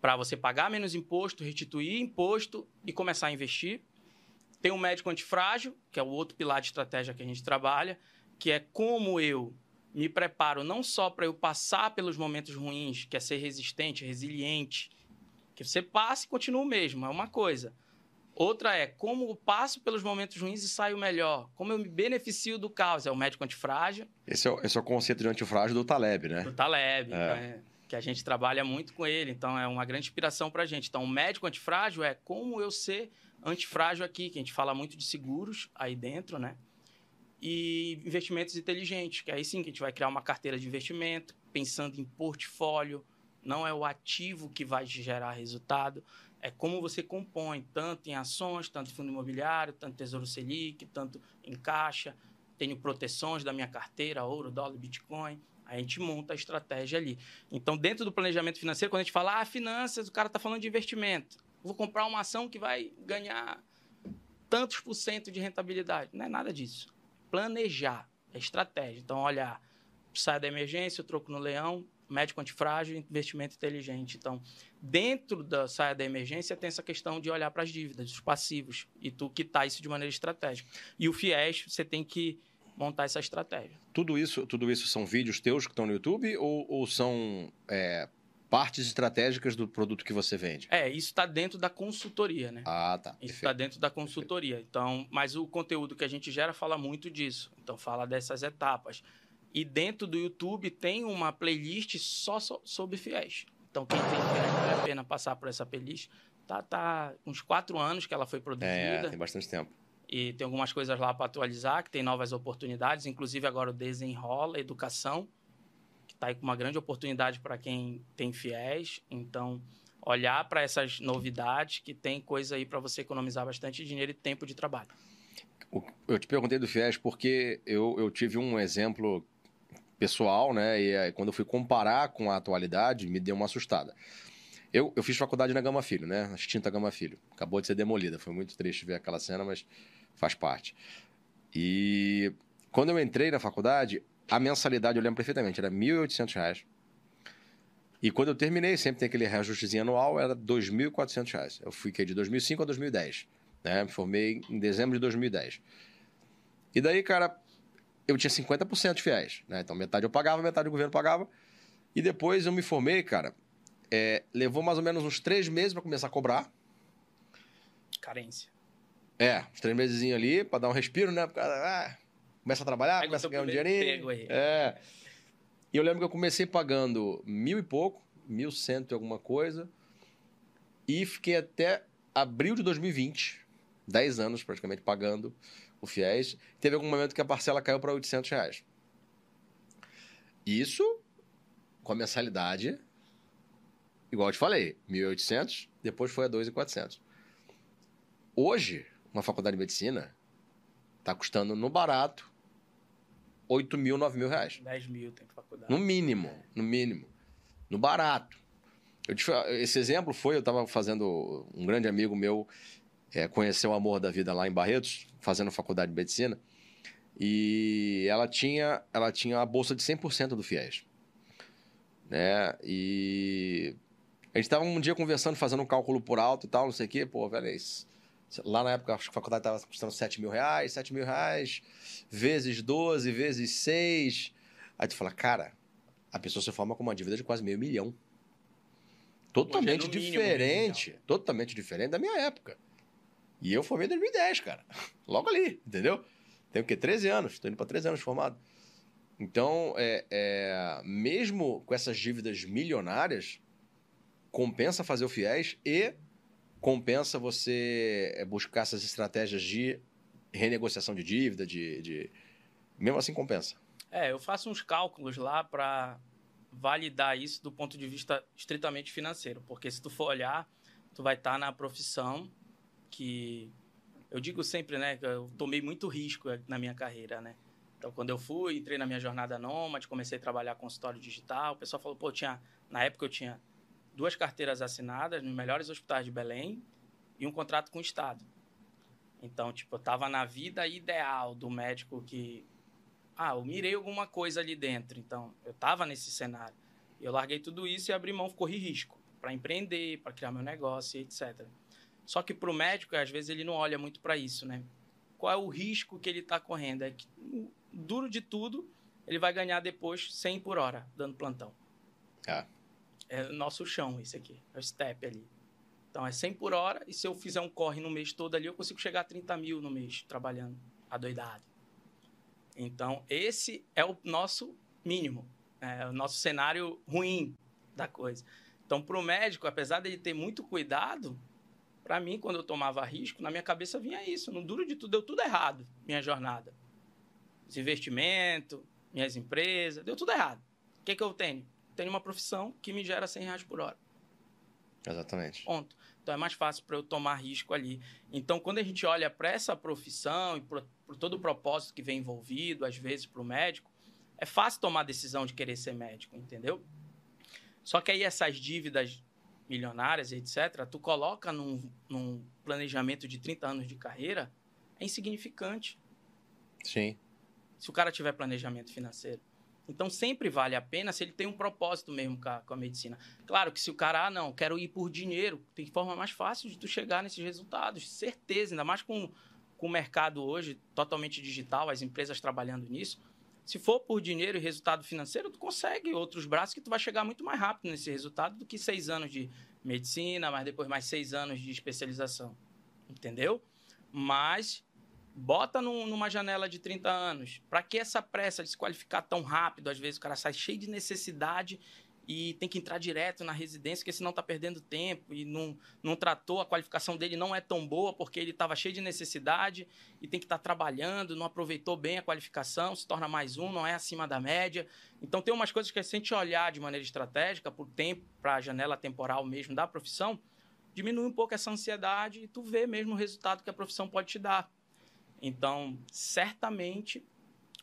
para você pagar menos imposto, restituir imposto e começar a investir. Tem o médico antifrágil, que é o outro pilar de estratégia que a gente trabalha, que é como eu me preparo não só para eu passar pelos momentos ruins, que é ser resistente, resiliente, que você passe e continua o mesmo, é uma coisa. Outra é como eu passo pelos momentos ruins e saio melhor. Como eu me beneficio do caos. É o médico antifrágil. Esse é o, esse é o conceito de antifrágil do Taleb, né? Do Taleb, é. né? que a gente trabalha muito com ele. Então, é uma grande inspiração para a gente. Então, o médico antifrágil é como eu ser antifrágil aqui, que a gente fala muito de seguros aí dentro, né? E investimentos inteligentes, que aí sim que a gente vai criar uma carteira de investimento, pensando em portfólio, não é o ativo que vai gerar resultado, é como você compõe, tanto em ações, tanto em fundo imobiliário, tanto Tesouro Selic, tanto em caixa. Tenho proteções da minha carteira, ouro, dólar, Bitcoin. A gente monta a estratégia ali. Então, dentro do planejamento financeiro, quando a gente fala, ah, finanças, o cara está falando de investimento. Vou comprar uma ação que vai ganhar tantos por cento de rentabilidade. Não é nada disso. Planejar, é estratégia. Então, olhar, sai da emergência, troco no leão, médico antifrágil, investimento inteligente. Então, dentro da saia da emergência tem essa questão de olhar para as dívidas, os passivos, e tu quitar isso de maneira estratégica. E o FIES, você tem que montar essa estratégia. Tudo isso, tudo isso são vídeos teus que estão no YouTube ou, ou são é, partes estratégicas do produto que você vende? É, isso está dentro da consultoria, né? Ah, tá. Isso está dentro da consultoria. Então, mas o conteúdo que a gente gera fala muito disso. Então, fala dessas etapas. E dentro do YouTube tem uma playlist só sobre fiéis. Então, quem tem fiéis, vale a pena passar por essa playlist. Tá, tá uns quatro anos que ela foi produzida. É, tem bastante tempo. E tem algumas coisas lá para atualizar, que tem novas oportunidades, inclusive agora o Desenrola Educação, está aí com uma grande oportunidade para quem tem fiéis. Então, olhar para essas novidades, que tem coisa aí para você economizar bastante dinheiro e tempo de trabalho. Eu te perguntei do FIES porque eu, eu tive um exemplo pessoal, né? E aí, quando eu fui comparar com a atualidade, me deu uma assustada. Eu, eu fiz faculdade na Gama Filho, né? Na extinta Gama Filho. Acabou de ser demolida. Foi muito triste ver aquela cena, mas faz parte. E quando eu entrei na faculdade, a mensalidade, eu lembro perfeitamente, era R$ 1.800. E quando eu terminei, sempre tem aquele reajustezinho anual, era R$ 2.400. Eu fiquei de 2005 a 2010. Né? Me formei em dezembro de 2010. E daí, cara, eu tinha 50% de fiéis, né? Então metade eu pagava, metade o governo pagava. E depois eu me formei, cara. É, levou mais ou menos uns três meses para começar a cobrar. Carência. É, uns três meses ali para dar um respiro, né? Ah, começa a trabalhar, Aí começa a ganhar um dinheirinho. É. E eu lembro que eu comecei pagando mil e pouco, mil cento e alguma coisa. E fiquei até abril de 2020, 10 anos praticamente pagando o FIES, teve algum momento que a parcela caiu para 800 reais. Isso com a mensalidade, igual eu te falei, 1.800, depois foi a 2.400. Hoje, uma faculdade de medicina está custando no barato 8 mil, 9 mil reais. 10 mil tem faculdade. No mínimo, no mínimo. No barato. Te, esse exemplo foi, eu estava fazendo, um grande amigo meu é, conheceu o amor da vida lá em Barretos, fazendo faculdade de medicina. E ela tinha, ela tinha a bolsa de 100% do FIES. Né? E a gente estava um dia conversando, fazendo um cálculo por alto e tal, não sei o quê. Pô, velho, é isso. Lá na época, a faculdade estava custando 7 mil reais, 7 mil reais, vezes 12, vezes 6, Aí tu fala, cara, a pessoa se forma com uma dívida de quase meio milhão. Totalmente mínimo, diferente. totalmente diferente da minha época. E eu formei em 2010, cara. Logo ali, entendeu? Tenho o quê? 13 anos. Tô indo para 13 anos formado. Então, é, é, mesmo com essas dívidas milionárias, compensa fazer o FIES e compensa você é, buscar essas estratégias de renegociação de dívida, de, de... mesmo assim compensa. É, eu faço uns cálculos lá para validar isso do ponto de vista estritamente financeiro, porque se tu for olhar, tu vai estar tá na profissão que eu digo sempre, né, que eu tomei muito risco na minha carreira, né? Então, quando eu fui, entrei na minha jornada nômade, comecei a trabalhar consultório digital, o pessoal falou, pô, tinha, na época eu tinha duas carteiras assinadas nos melhores hospitais de Belém e um contrato com o Estado. Então, tipo, eu tava na vida ideal do médico que. Ah, eu mirei alguma coisa ali dentro. Então, eu tava nesse cenário. Eu larguei tudo isso e abri mão, corri risco para empreender, para criar meu negócio, etc. Só que para o médico, às vezes, ele não olha muito para isso, né? Qual é o risco que ele está correndo? É que, duro de tudo, ele vai ganhar depois 100 por hora, dando plantão. Ah. É nosso chão, esse aqui. É o step ali. Então é 100 por hora, e se eu fizer um corre no mês todo ali, eu consigo chegar a 30 mil no mês, trabalhando adoidado. Então, esse é o nosso mínimo, é o nosso cenário ruim da coisa. Então, para o médico, apesar dele ter muito cuidado, para mim, quando eu tomava risco, na minha cabeça vinha isso. No duro de tudo, deu tudo errado, minha jornada. Os investimentos, minhas empresas, deu tudo errado. O que, é que eu tenho? Tenho uma profissão que me gera 100 reais por hora. Exatamente. Ponto. Então é mais fácil para eu tomar risco ali. Então, quando a gente olha para essa profissão e por todo o propósito que vem envolvido, às vezes para o médico, é fácil tomar a decisão de querer ser médico, entendeu? Só que aí essas dívidas milionárias, etc., tu coloca num, num planejamento de 30 anos de carreira, é insignificante. Sim. Se o cara tiver planejamento financeiro. Então sempre vale a pena se ele tem um propósito mesmo com a, com a, medicina. Claro que se o cara, ah, não, quero ir por dinheiro, tem forma mais fácil de tu chegar nesses resultados, certeza, ainda mais com, com o mercado hoje totalmente digital, as empresas trabalhando nisso. Se for por dinheiro e resultado financeiro, tu consegue outros braços que tu vai chegar muito mais rápido nesse resultado do que seis anos de medicina, mas depois mais seis anos de especialização. Entendeu? Mas bota num, numa janela de 30 anos. Para que essa pressa de se qualificar tão rápido? Às vezes o cara sai cheio de necessidade e tem que entrar direto na residência, porque senão está perdendo tempo e não, não tratou, a qualificação dele não é tão boa porque ele estava cheio de necessidade e tem que estar tá trabalhando, não aproveitou bem a qualificação, se torna mais um, não é acima da média. Então tem umas coisas que se a gente olhar de maneira estratégica, por tempo, para a janela temporal mesmo da profissão, diminui um pouco essa ansiedade e tu vê mesmo o resultado que a profissão pode te dar. Então, certamente,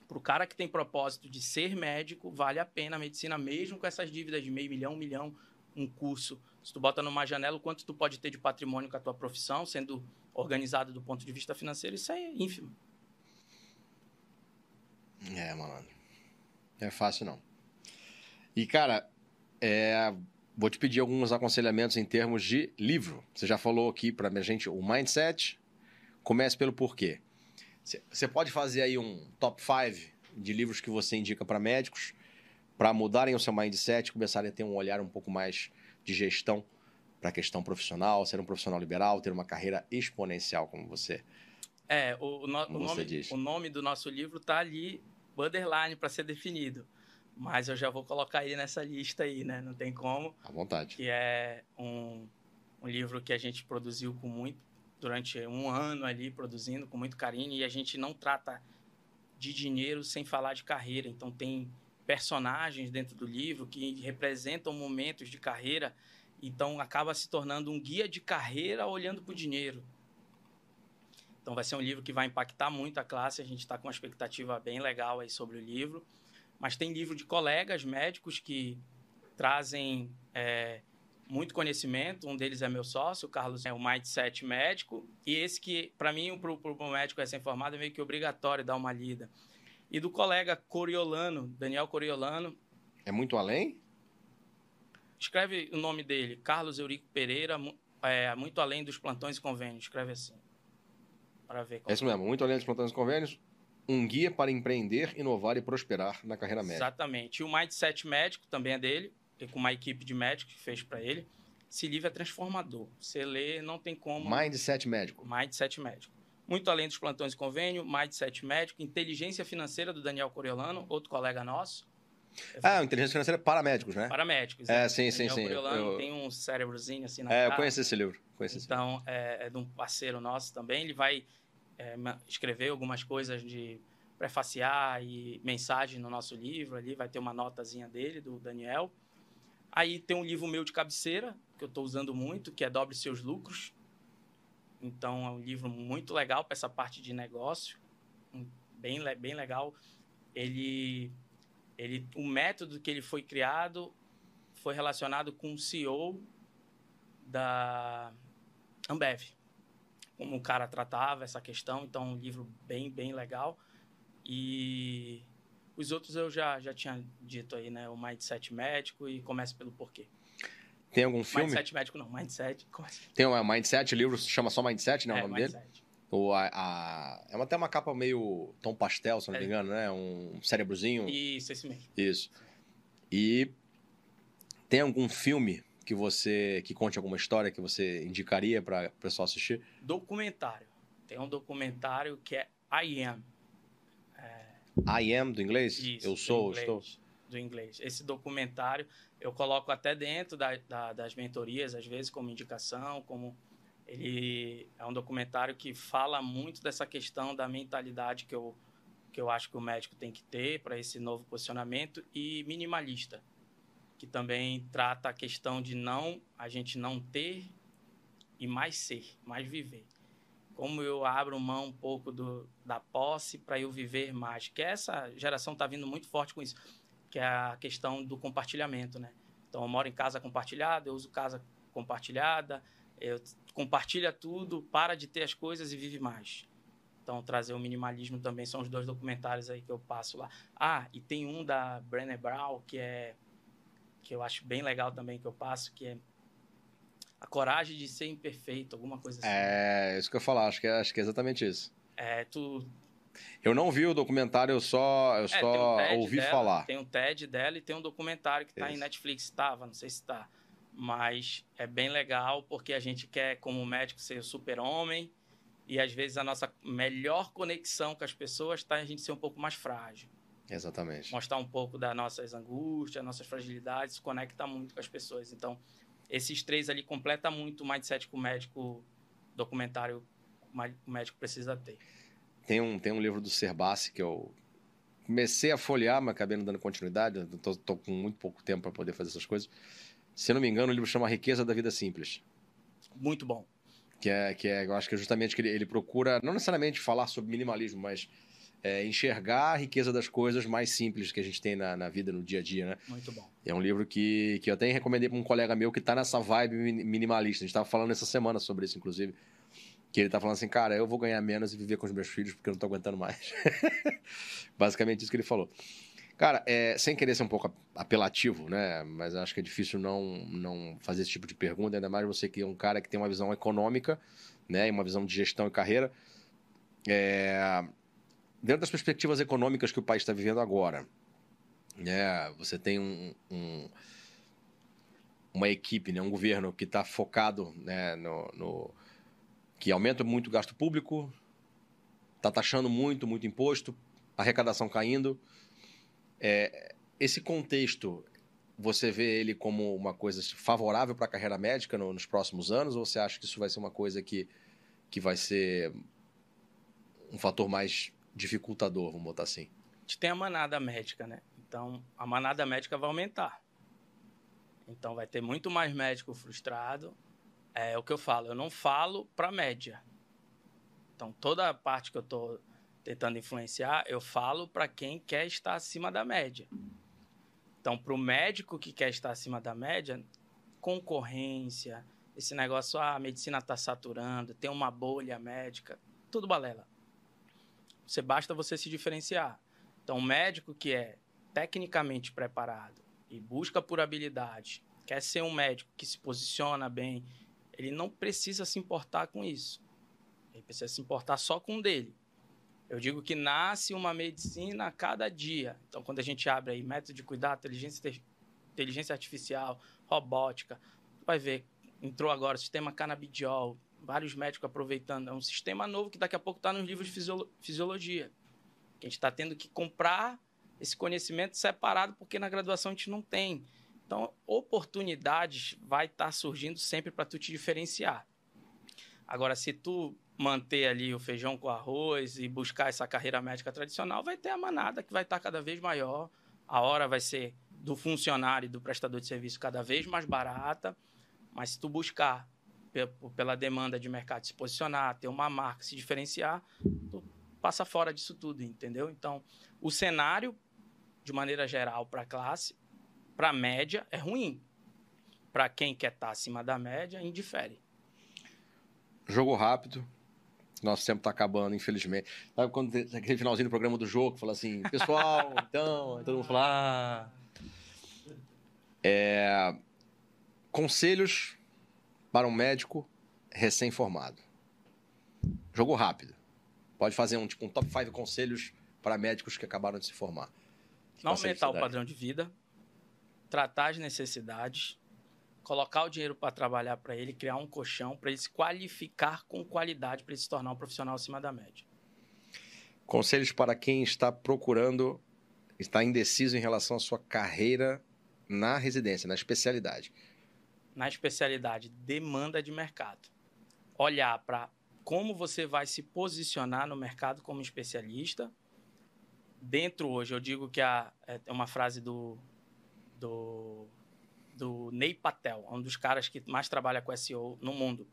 para o cara que tem propósito de ser médico, vale a pena a medicina, mesmo com essas dívidas de meio milhão, um milhão, um curso. Se tu bota numa janela, o quanto tu pode ter de patrimônio com a tua profissão, sendo organizado do ponto de vista financeiro, isso é ínfimo. É, mano. Não é fácil, não. E, cara, é, vou te pedir alguns aconselhamentos em termos de livro. Você já falou aqui para a gente o mindset. Comece pelo porquê. Você pode fazer aí um top 5 de livros que você indica para médicos para mudarem o seu mindset, começarem a ter um olhar um pouco mais de gestão para a questão profissional, ser um profissional liberal, ter uma carreira exponencial como você. É, o, no, o nome, diz. o nome do nosso livro está ali, borderline, para ser definido. Mas eu já vou colocar ele nessa lista aí, né? Não tem como. À vontade. Que é um, um livro que a gente produziu com muito, durante um ano ali produzindo com muito carinho e a gente não trata de dinheiro sem falar de carreira. Então tem personagens dentro do livro que representam momentos de carreira, então acaba se tornando um guia de carreira olhando para o dinheiro. Então vai ser um livro que vai impactar muito a classe, a gente está com uma expectativa bem legal aí sobre o livro. Mas tem livro de colegas médicos que trazem é, muito conhecimento. Um deles é meu sócio, o Carlos é o Mindset médico. E esse que, para mim, para o médico recém-formado, é meio que obrigatório dar uma lida. E do colega Coriolano, Daniel Coriolano. É muito além? Escreve o nome dele, Carlos Eurico Pereira, é, muito além dos plantões e convênios. Escreve assim. Para ver. É isso mesmo, muito além dos plantões e convênios. Um guia para empreender, inovar e prosperar na carreira médica. Exatamente. E o Mindset Médico também é dele, com uma equipe de médicos que fez para ele. Esse livro é transformador. Você lê, não tem como. Mindset Médico. Mindset Médico. Muito além dos plantões de convênio, Mindset Médico, Inteligência Financeira do Daniel Coriolano, outro colega nosso. Ah, inteligência financeira para médicos, né? Para médicos. É, sim, sim, sim. Coriolano eu... tem um cérebrozinho assim na É, cara. eu conheci esse livro. Conheci então, esse livro. É, é de um parceiro nosso também. Ele vai é, escrever algumas coisas de prefaciar e mensagem no nosso livro ali. Vai ter uma notazinha dele, do Daniel. Aí tem um livro meu de cabeceira, que eu estou usando muito, que é Dobre Seus Lucros. Então, é um livro muito legal para essa parte de negócio. Bem, bem legal. Ele ele, o método que ele foi criado foi relacionado com o CEO da Ambev. Como o cara tratava essa questão, então um livro bem, bem legal. E os outros eu já, já tinha dito aí, né? O Mindset Médico e Comece pelo Porquê. Tem algum filme? Mindset Médico não, Mindset. Comece... Tem um Mindset, o livro se chama só Mindset, não é, o nome Mindset. dele? Ou a, a, é até uma capa meio tom pastel, se não me engano, né? Um cérebrozinho. Isso, esse mesmo. Isso. E tem algum filme que você que conte alguma história que você indicaria para o pessoal assistir? Documentário. Tem um documentário que é I Am. I Am do inglês? Isso, eu sou, inglês, estou. Do inglês. Esse documentário eu coloco até dentro da, da, das mentorias, às vezes como indicação, como ele é um documentário que fala muito dessa questão da mentalidade que eu, que eu acho que o médico tem que ter para esse novo posicionamento e minimalista, que também trata a questão de não a gente não ter e mais ser, mais viver. Como eu abro mão um pouco do, da posse para eu viver mais, que essa geração está vindo muito forte com isso, que é a questão do compartilhamento, né? Então eu moro em casa compartilhada, eu uso casa compartilhada, eu compartilha tudo, para de ter as coisas e vive mais. Então, trazer o minimalismo também são os dois documentários aí que eu passo lá. Ah, e tem um da Brené Brown, que é que eu acho bem legal também que eu passo, que é a coragem de ser imperfeito, alguma coisa assim. É, isso que eu falar, acho que é, acho que é exatamente isso. É, tu eu não vi o documentário, eu só, eu é, só um ouvi dela, falar. Tem um TED dela e tem um documentário que está em Netflix, estava, não sei se está mas é bem legal porque a gente quer, como médico, ser o super-homem e às vezes a nossa melhor conexão com as pessoas está em a gente ser um pouco mais frágil. Exatamente. Mostrar um pouco das nossas angústias, nossas fragilidades, conecta muito com as pessoas. Então, esses três ali completa muito o mindset que o médico documentário o médico precisa ter. Tem um, tem um livro do Serbassi que eu comecei a folhear, mas acabei não dando continuidade. Estou com muito pouco tempo para poder fazer essas coisas se eu não me engano, o livro chama A Riqueza da Vida Simples. Muito bom. Que é, que é eu acho que é justamente que ele, ele procura, não necessariamente falar sobre minimalismo, mas é, enxergar a riqueza das coisas mais simples que a gente tem na, na, vida, no dia a dia, né? Muito bom. É um livro que, que eu até recomendei para um colega meu que está nessa vibe minimalista. A gente estava falando essa semana sobre isso, inclusive. Que ele tá falando assim, cara, eu vou ganhar menos e viver com os meus filhos porque eu não tô aguentando mais. Basicamente isso que ele falou. Cara, é, sem querer ser um pouco apelativo, né? Mas acho que é difícil não, não fazer esse tipo de pergunta, ainda mais você que é um cara que tem uma visão econômica, né? E uma visão de gestão e carreira. É, dentro das perspectivas econômicas que o país está vivendo agora, né? Você tem um, um, uma equipe, né? um governo que está focado né? no, no que aumenta muito o gasto público, está taxando muito, muito imposto, arrecadação caindo. É, esse contexto, você vê ele como uma coisa favorável para a carreira médica no, nos próximos anos? Ou você acha que isso vai ser uma coisa que, que vai ser um fator mais dificultador, vamos botar assim? A gente tem a manada médica, né? Então, a manada médica vai aumentar. Então, vai ter muito mais médico frustrado. É o que eu falo, eu não falo para média. Então, toda a parte que eu estou tentando influenciar, eu falo para quem quer estar acima da média. Então, para o médico que quer estar acima da média, concorrência, esse negócio, ah, a medicina está saturando, tem uma bolha médica, tudo balela. Você basta você se diferenciar. Então, o médico que é tecnicamente preparado e busca por habilidade, quer ser um médico que se posiciona bem, ele não precisa se importar com isso. Ele precisa se importar só com o dele. Eu digo que nasce uma medicina a cada dia. Então, quando a gente abre aí método de cuidado, inteligência, inteligência artificial, robótica, vai ver, entrou agora o sistema canabidiol, vários médicos aproveitando. É um sistema novo que daqui a pouco está nos livros de fisiologia. Que a gente está tendo que comprar esse conhecimento separado porque na graduação a gente não tem. Então, oportunidades vai estar tá surgindo sempre para tu te diferenciar. Agora, se tu manter ali o feijão com arroz e buscar essa carreira médica tradicional, vai ter a manada que vai estar cada vez maior. A hora vai ser do funcionário e do prestador de serviço cada vez mais barata. Mas se tu buscar pela demanda de mercado se posicionar, ter uma marca, se diferenciar, tu passa fora disso tudo, entendeu? Então, o cenário, de maneira geral, para a classe, para a média, é ruim. Para quem quer estar tá acima da média, indifere. Jogo rápido, nosso tempo está acabando, infelizmente. Sabe quando aquele finalzinho do programa do jogo, fala assim, pessoal, então, todo mundo fala. Ah. É... Conselhos para um médico recém-formado. Jogo rápido. Pode fazer um tipo um top 5 conselhos para médicos que acabaram de se formar. Não aumentar o padrão de vida, tratar as necessidades, colocar o dinheiro para trabalhar para ele, criar um colchão para ele se qualificar com qualidade para ele se tornar um profissional acima da média. Conselhos para quem está procurando, está indeciso em relação à sua carreira na residência, na especialidade. Na especialidade, demanda de mercado. Olhar para como você vai se posicionar no mercado como especialista. Dentro hoje, eu digo que a, é uma frase do, do do Ney Patel, um dos caras que mais trabalha com SEO no mundo.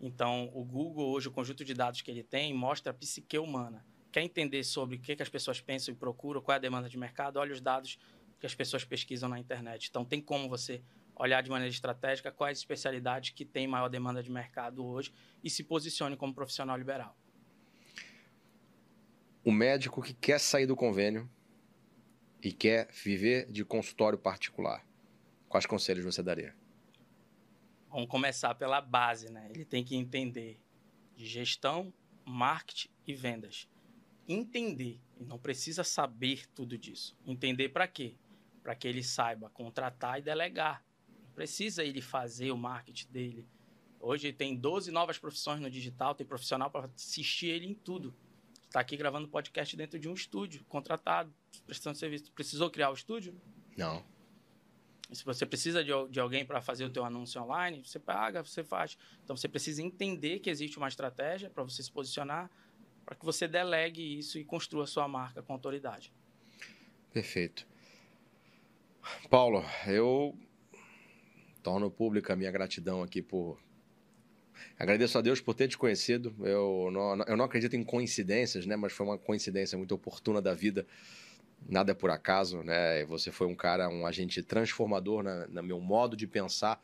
Então, o Google, hoje, o conjunto de dados que ele tem, mostra a psique humana. Quer entender sobre o que, que as pessoas pensam e procuram, qual é a demanda de mercado, olha os dados que as pessoas pesquisam na internet. Então, tem como você olhar de maneira estratégica quais especialidades que têm maior demanda de mercado hoje e se posicione como profissional liberal. O médico que quer sair do convênio e quer viver de consultório particular Quais conselhos você daria? Vamos começar pela base, né? Ele tem que entender de gestão, marketing e vendas. Entender, e não precisa saber tudo disso. Entender para quê? Para que ele saiba contratar e delegar. Precisa ele fazer o marketing dele. Hoje tem 12 novas profissões no digital, tem profissional para assistir ele em tudo. Está aqui gravando podcast dentro de um estúdio, contratado, prestando serviço. Precisou criar o estúdio? Não. Se você precisa de, de alguém para fazer o teu anúncio online, você paga, você faz. Então você precisa entender que existe uma estratégia para você se posicionar, para que você delegue isso e construa a sua marca com autoridade. Perfeito. Paulo, eu torno pública a minha gratidão aqui por. Agradeço a Deus por ter te conhecido. Eu não, eu não acredito em coincidências, né? Mas foi uma coincidência muito oportuna da vida nada é por acaso, né? Você foi um cara, um agente transformador na, no meu modo de pensar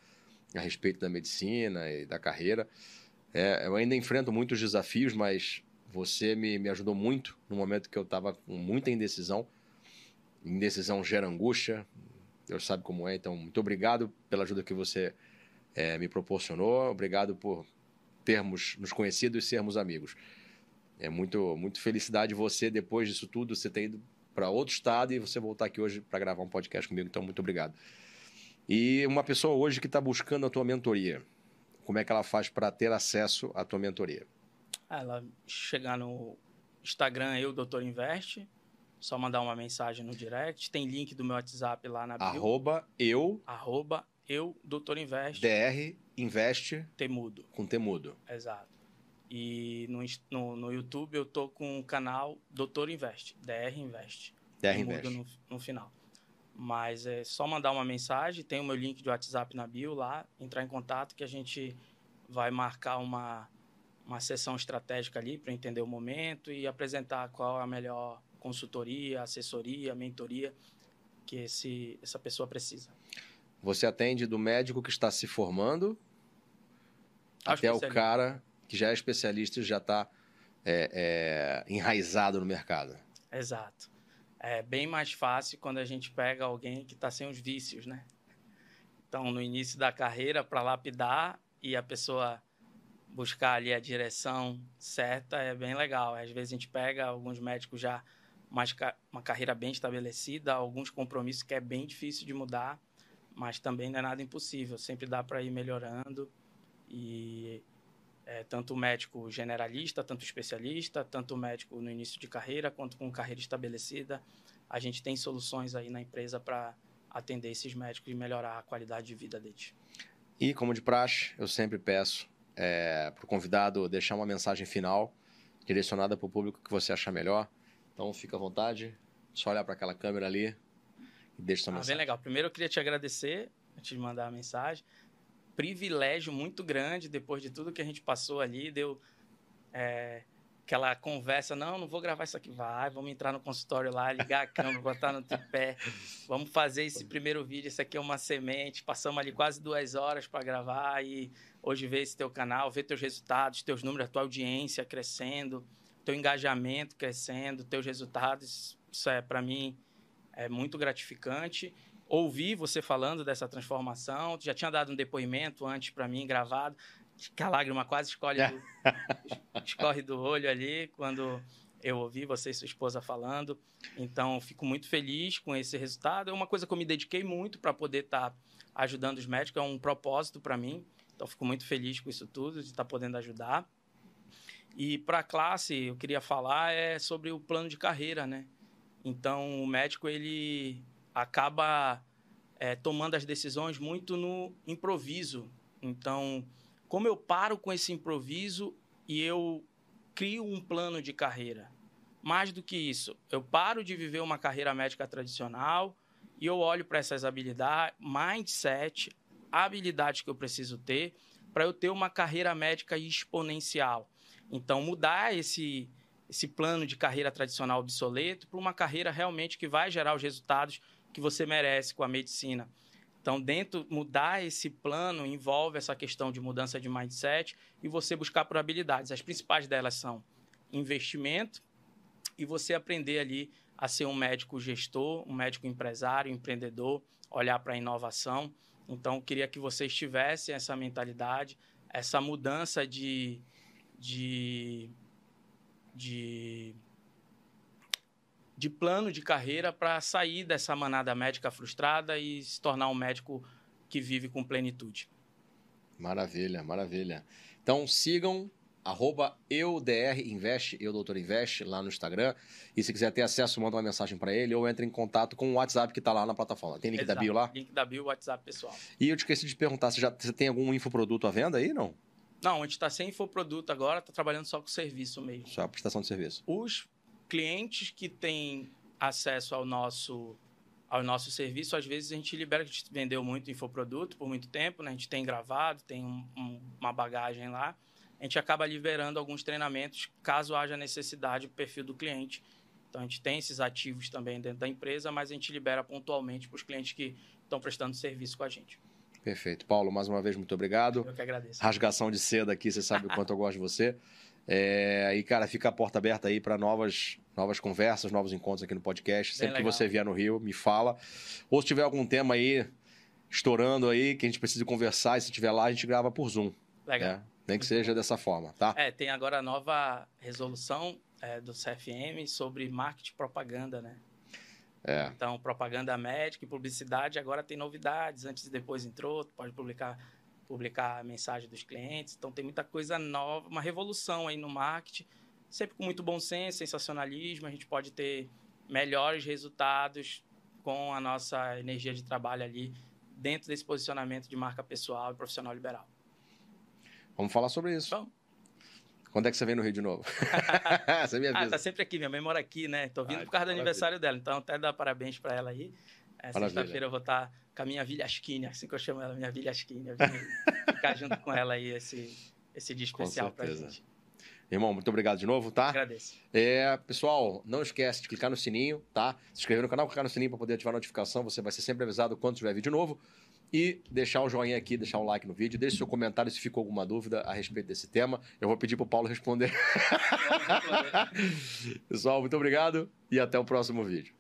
a respeito da medicina e da carreira. É, eu ainda enfrento muitos desafios, mas você me, me ajudou muito no momento que eu estava com muita indecisão. Indecisão gera angústia, Deus sabe como é. Então, muito obrigado pela ajuda que você é, me proporcionou. Obrigado por termos nos conhecido e sermos amigos. É muito, muito felicidade você, depois disso tudo, você ter ido para outro estado e você voltar aqui hoje para gravar um podcast comigo. Então, muito obrigado. E uma pessoa hoje que está buscando a tua mentoria, como é que ela faz para ter acesso à tua mentoria? Ela chegar no Instagram, eu, Doutor Investe, só mandar uma mensagem no direct. Tem link do meu WhatsApp lá na bio. Arroba eu. Arroba eu, Doutor Investe. DR Investe. Temudo. Com Temudo. Exato. E no, no, no, YouTube eu tô com o canal Doutor Invest, DR Invest. DR Invest. No, no final. Mas é só mandar uma mensagem, tem o meu link de WhatsApp na bio lá, entrar em contato que a gente vai marcar uma, uma sessão estratégica ali para entender o momento e apresentar qual é a melhor consultoria, assessoria, mentoria que esse, essa pessoa precisa. Você atende do médico que está se formando até o cara que já é especialista e já está é, é, enraizado no mercado. Exato. É bem mais fácil quando a gente pega alguém que está sem os vícios, né? Então, no início da carreira, para lapidar e a pessoa buscar ali a direção certa é bem legal. Às vezes a gente pega alguns médicos já mais uma carreira bem estabelecida, alguns compromissos que é bem difícil de mudar, mas também não é nada impossível. Sempre dá para ir melhorando e é, tanto o médico generalista, tanto especialista, tanto o médico no início de carreira quanto com carreira estabelecida, a gente tem soluções aí na empresa para atender esses médicos e melhorar a qualidade de vida deles. E como de praxe, eu sempre peço é, para o convidado deixar uma mensagem final direcionada para o público que você achar melhor. Então fica à vontade, só olhar para aquela câmera ali e deixa sua ah, mensagem. Bem legal. Primeiro eu queria te agradecer de mandar a mensagem. Privilégio muito grande depois de tudo que a gente passou ali, deu é, aquela conversa, não, não vou gravar isso aqui, vai, vamos entrar no consultório lá, ligar a câmera, botar no tripé, vamos fazer esse primeiro vídeo, isso aqui é uma semente, passamos ali quase duas horas para gravar e hoje ver esse teu canal, ver teus resultados, teus números, a tua audiência crescendo, teu engajamento crescendo, teus resultados, isso é para mim é muito gratificante. Ouvir você falando dessa transformação, já tinha dado um depoimento antes para mim gravado, que a lágrima quase escolhe do, escorre do olho ali quando eu ouvi você e sua esposa falando. Então, fico muito feliz com esse resultado. É uma coisa que eu me dediquei muito para poder estar tá ajudando os médicos, é um propósito para mim. Então, fico muito feliz com isso tudo, de estar tá podendo ajudar. E para a classe, eu queria falar é sobre o plano de carreira, né? Então, o médico, ele acaba é, tomando as decisões muito no improviso. Então, como eu paro com esse improviso e eu crio um plano de carreira? Mais do que isso, eu paro de viver uma carreira médica tradicional e eu olho para essas habilidades, mindset, habilidades que eu preciso ter para eu ter uma carreira médica exponencial. Então, mudar esse, esse plano de carreira tradicional obsoleto para uma carreira realmente que vai gerar os resultados que você merece com a medicina. Então, dentro, mudar esse plano envolve essa questão de mudança de mindset e você buscar por habilidades. As principais delas são investimento e você aprender ali a ser um médico gestor, um médico empresário, empreendedor, olhar para a inovação. Então, queria que vocês tivessem essa mentalidade, essa mudança de, de, de, de plano de carreira para sair dessa manada médica frustrada e se tornar um médico que vive com plenitude. Maravilha, maravilha. Então sigam arroba eudrinvest, eu doutor invest, lá no Instagram. E se quiser ter acesso, manda uma mensagem para ele ou entre em contato com o WhatsApp que está lá na plataforma. Tem link Exato. da bio lá? Link da bio, WhatsApp pessoal. E eu te esqueci de perguntar, você já você tem algum infoproduto à venda aí, não? Não, a gente está sem infoproduto agora, está trabalhando só com serviço mesmo. Só a prestação de serviço. Os clientes que têm acesso ao nosso ao nosso serviço, às vezes a gente libera, a gente vendeu muito infoproduto por muito tempo, né? a gente tem gravado, tem um, um, uma bagagem lá a gente acaba liberando alguns treinamentos caso haja necessidade do perfil do cliente. Então a gente tem esses ativos também dentro da empresa, mas a gente libera pontualmente para os clientes que estão prestando serviço com a gente. Perfeito. Paulo, mais uma vez, muito obrigado. Eu que agradeço. Rasgação de seda aqui, você sabe o quanto eu gosto de você. É, e, cara, fica a porta aberta aí para novas, novas conversas, novos encontros aqui no podcast. Sempre que você vier no Rio, me fala. Ou se tiver algum tema aí estourando aí, que a gente precisa conversar, e se tiver lá, a gente grava por Zoom. Legal. É, nem que seja dessa forma, tá? É, tem agora a nova resolução é, do CFM sobre marketing e propaganda, né? É. Então, propaganda médica e publicidade agora tem novidades. Antes e depois entrou, pode publicar publicar a mensagem dos clientes. Então, tem muita coisa nova, uma revolução aí no marketing. Sempre com muito bom senso, sensacionalismo. A gente pode ter melhores resultados com a nossa energia de trabalho ali dentro desse posicionamento de marca pessoal e profissional liberal. Vamos falar sobre isso. Quando é que você vem no Rio de novo? você me avisa. Ah, tá sempre aqui, minha mãe mora aqui, né? Tô vindo ah, por causa do aniversário dela, então até dar parabéns para ela aí. É, Sexta-feira eu vou estar tá com a minha Vilha Asquine, assim que eu chamo ela, minha Vilha Asquine. Eu vim ficar junto com ela aí esse, esse dia especial pra gente. Irmão, muito obrigado de novo, tá? Agradeço. É, pessoal, não esquece de clicar no sininho, tá? Se inscrever no canal, clicar no sininho para poder ativar a notificação. Você vai ser sempre avisado quando tiver vídeo novo e deixar o joinha aqui, deixar um like no vídeo, deixe seu comentário se ficou alguma dúvida a respeito desse tema. Eu vou pedir para o Paulo responder. Pessoal, muito obrigado e até o próximo vídeo.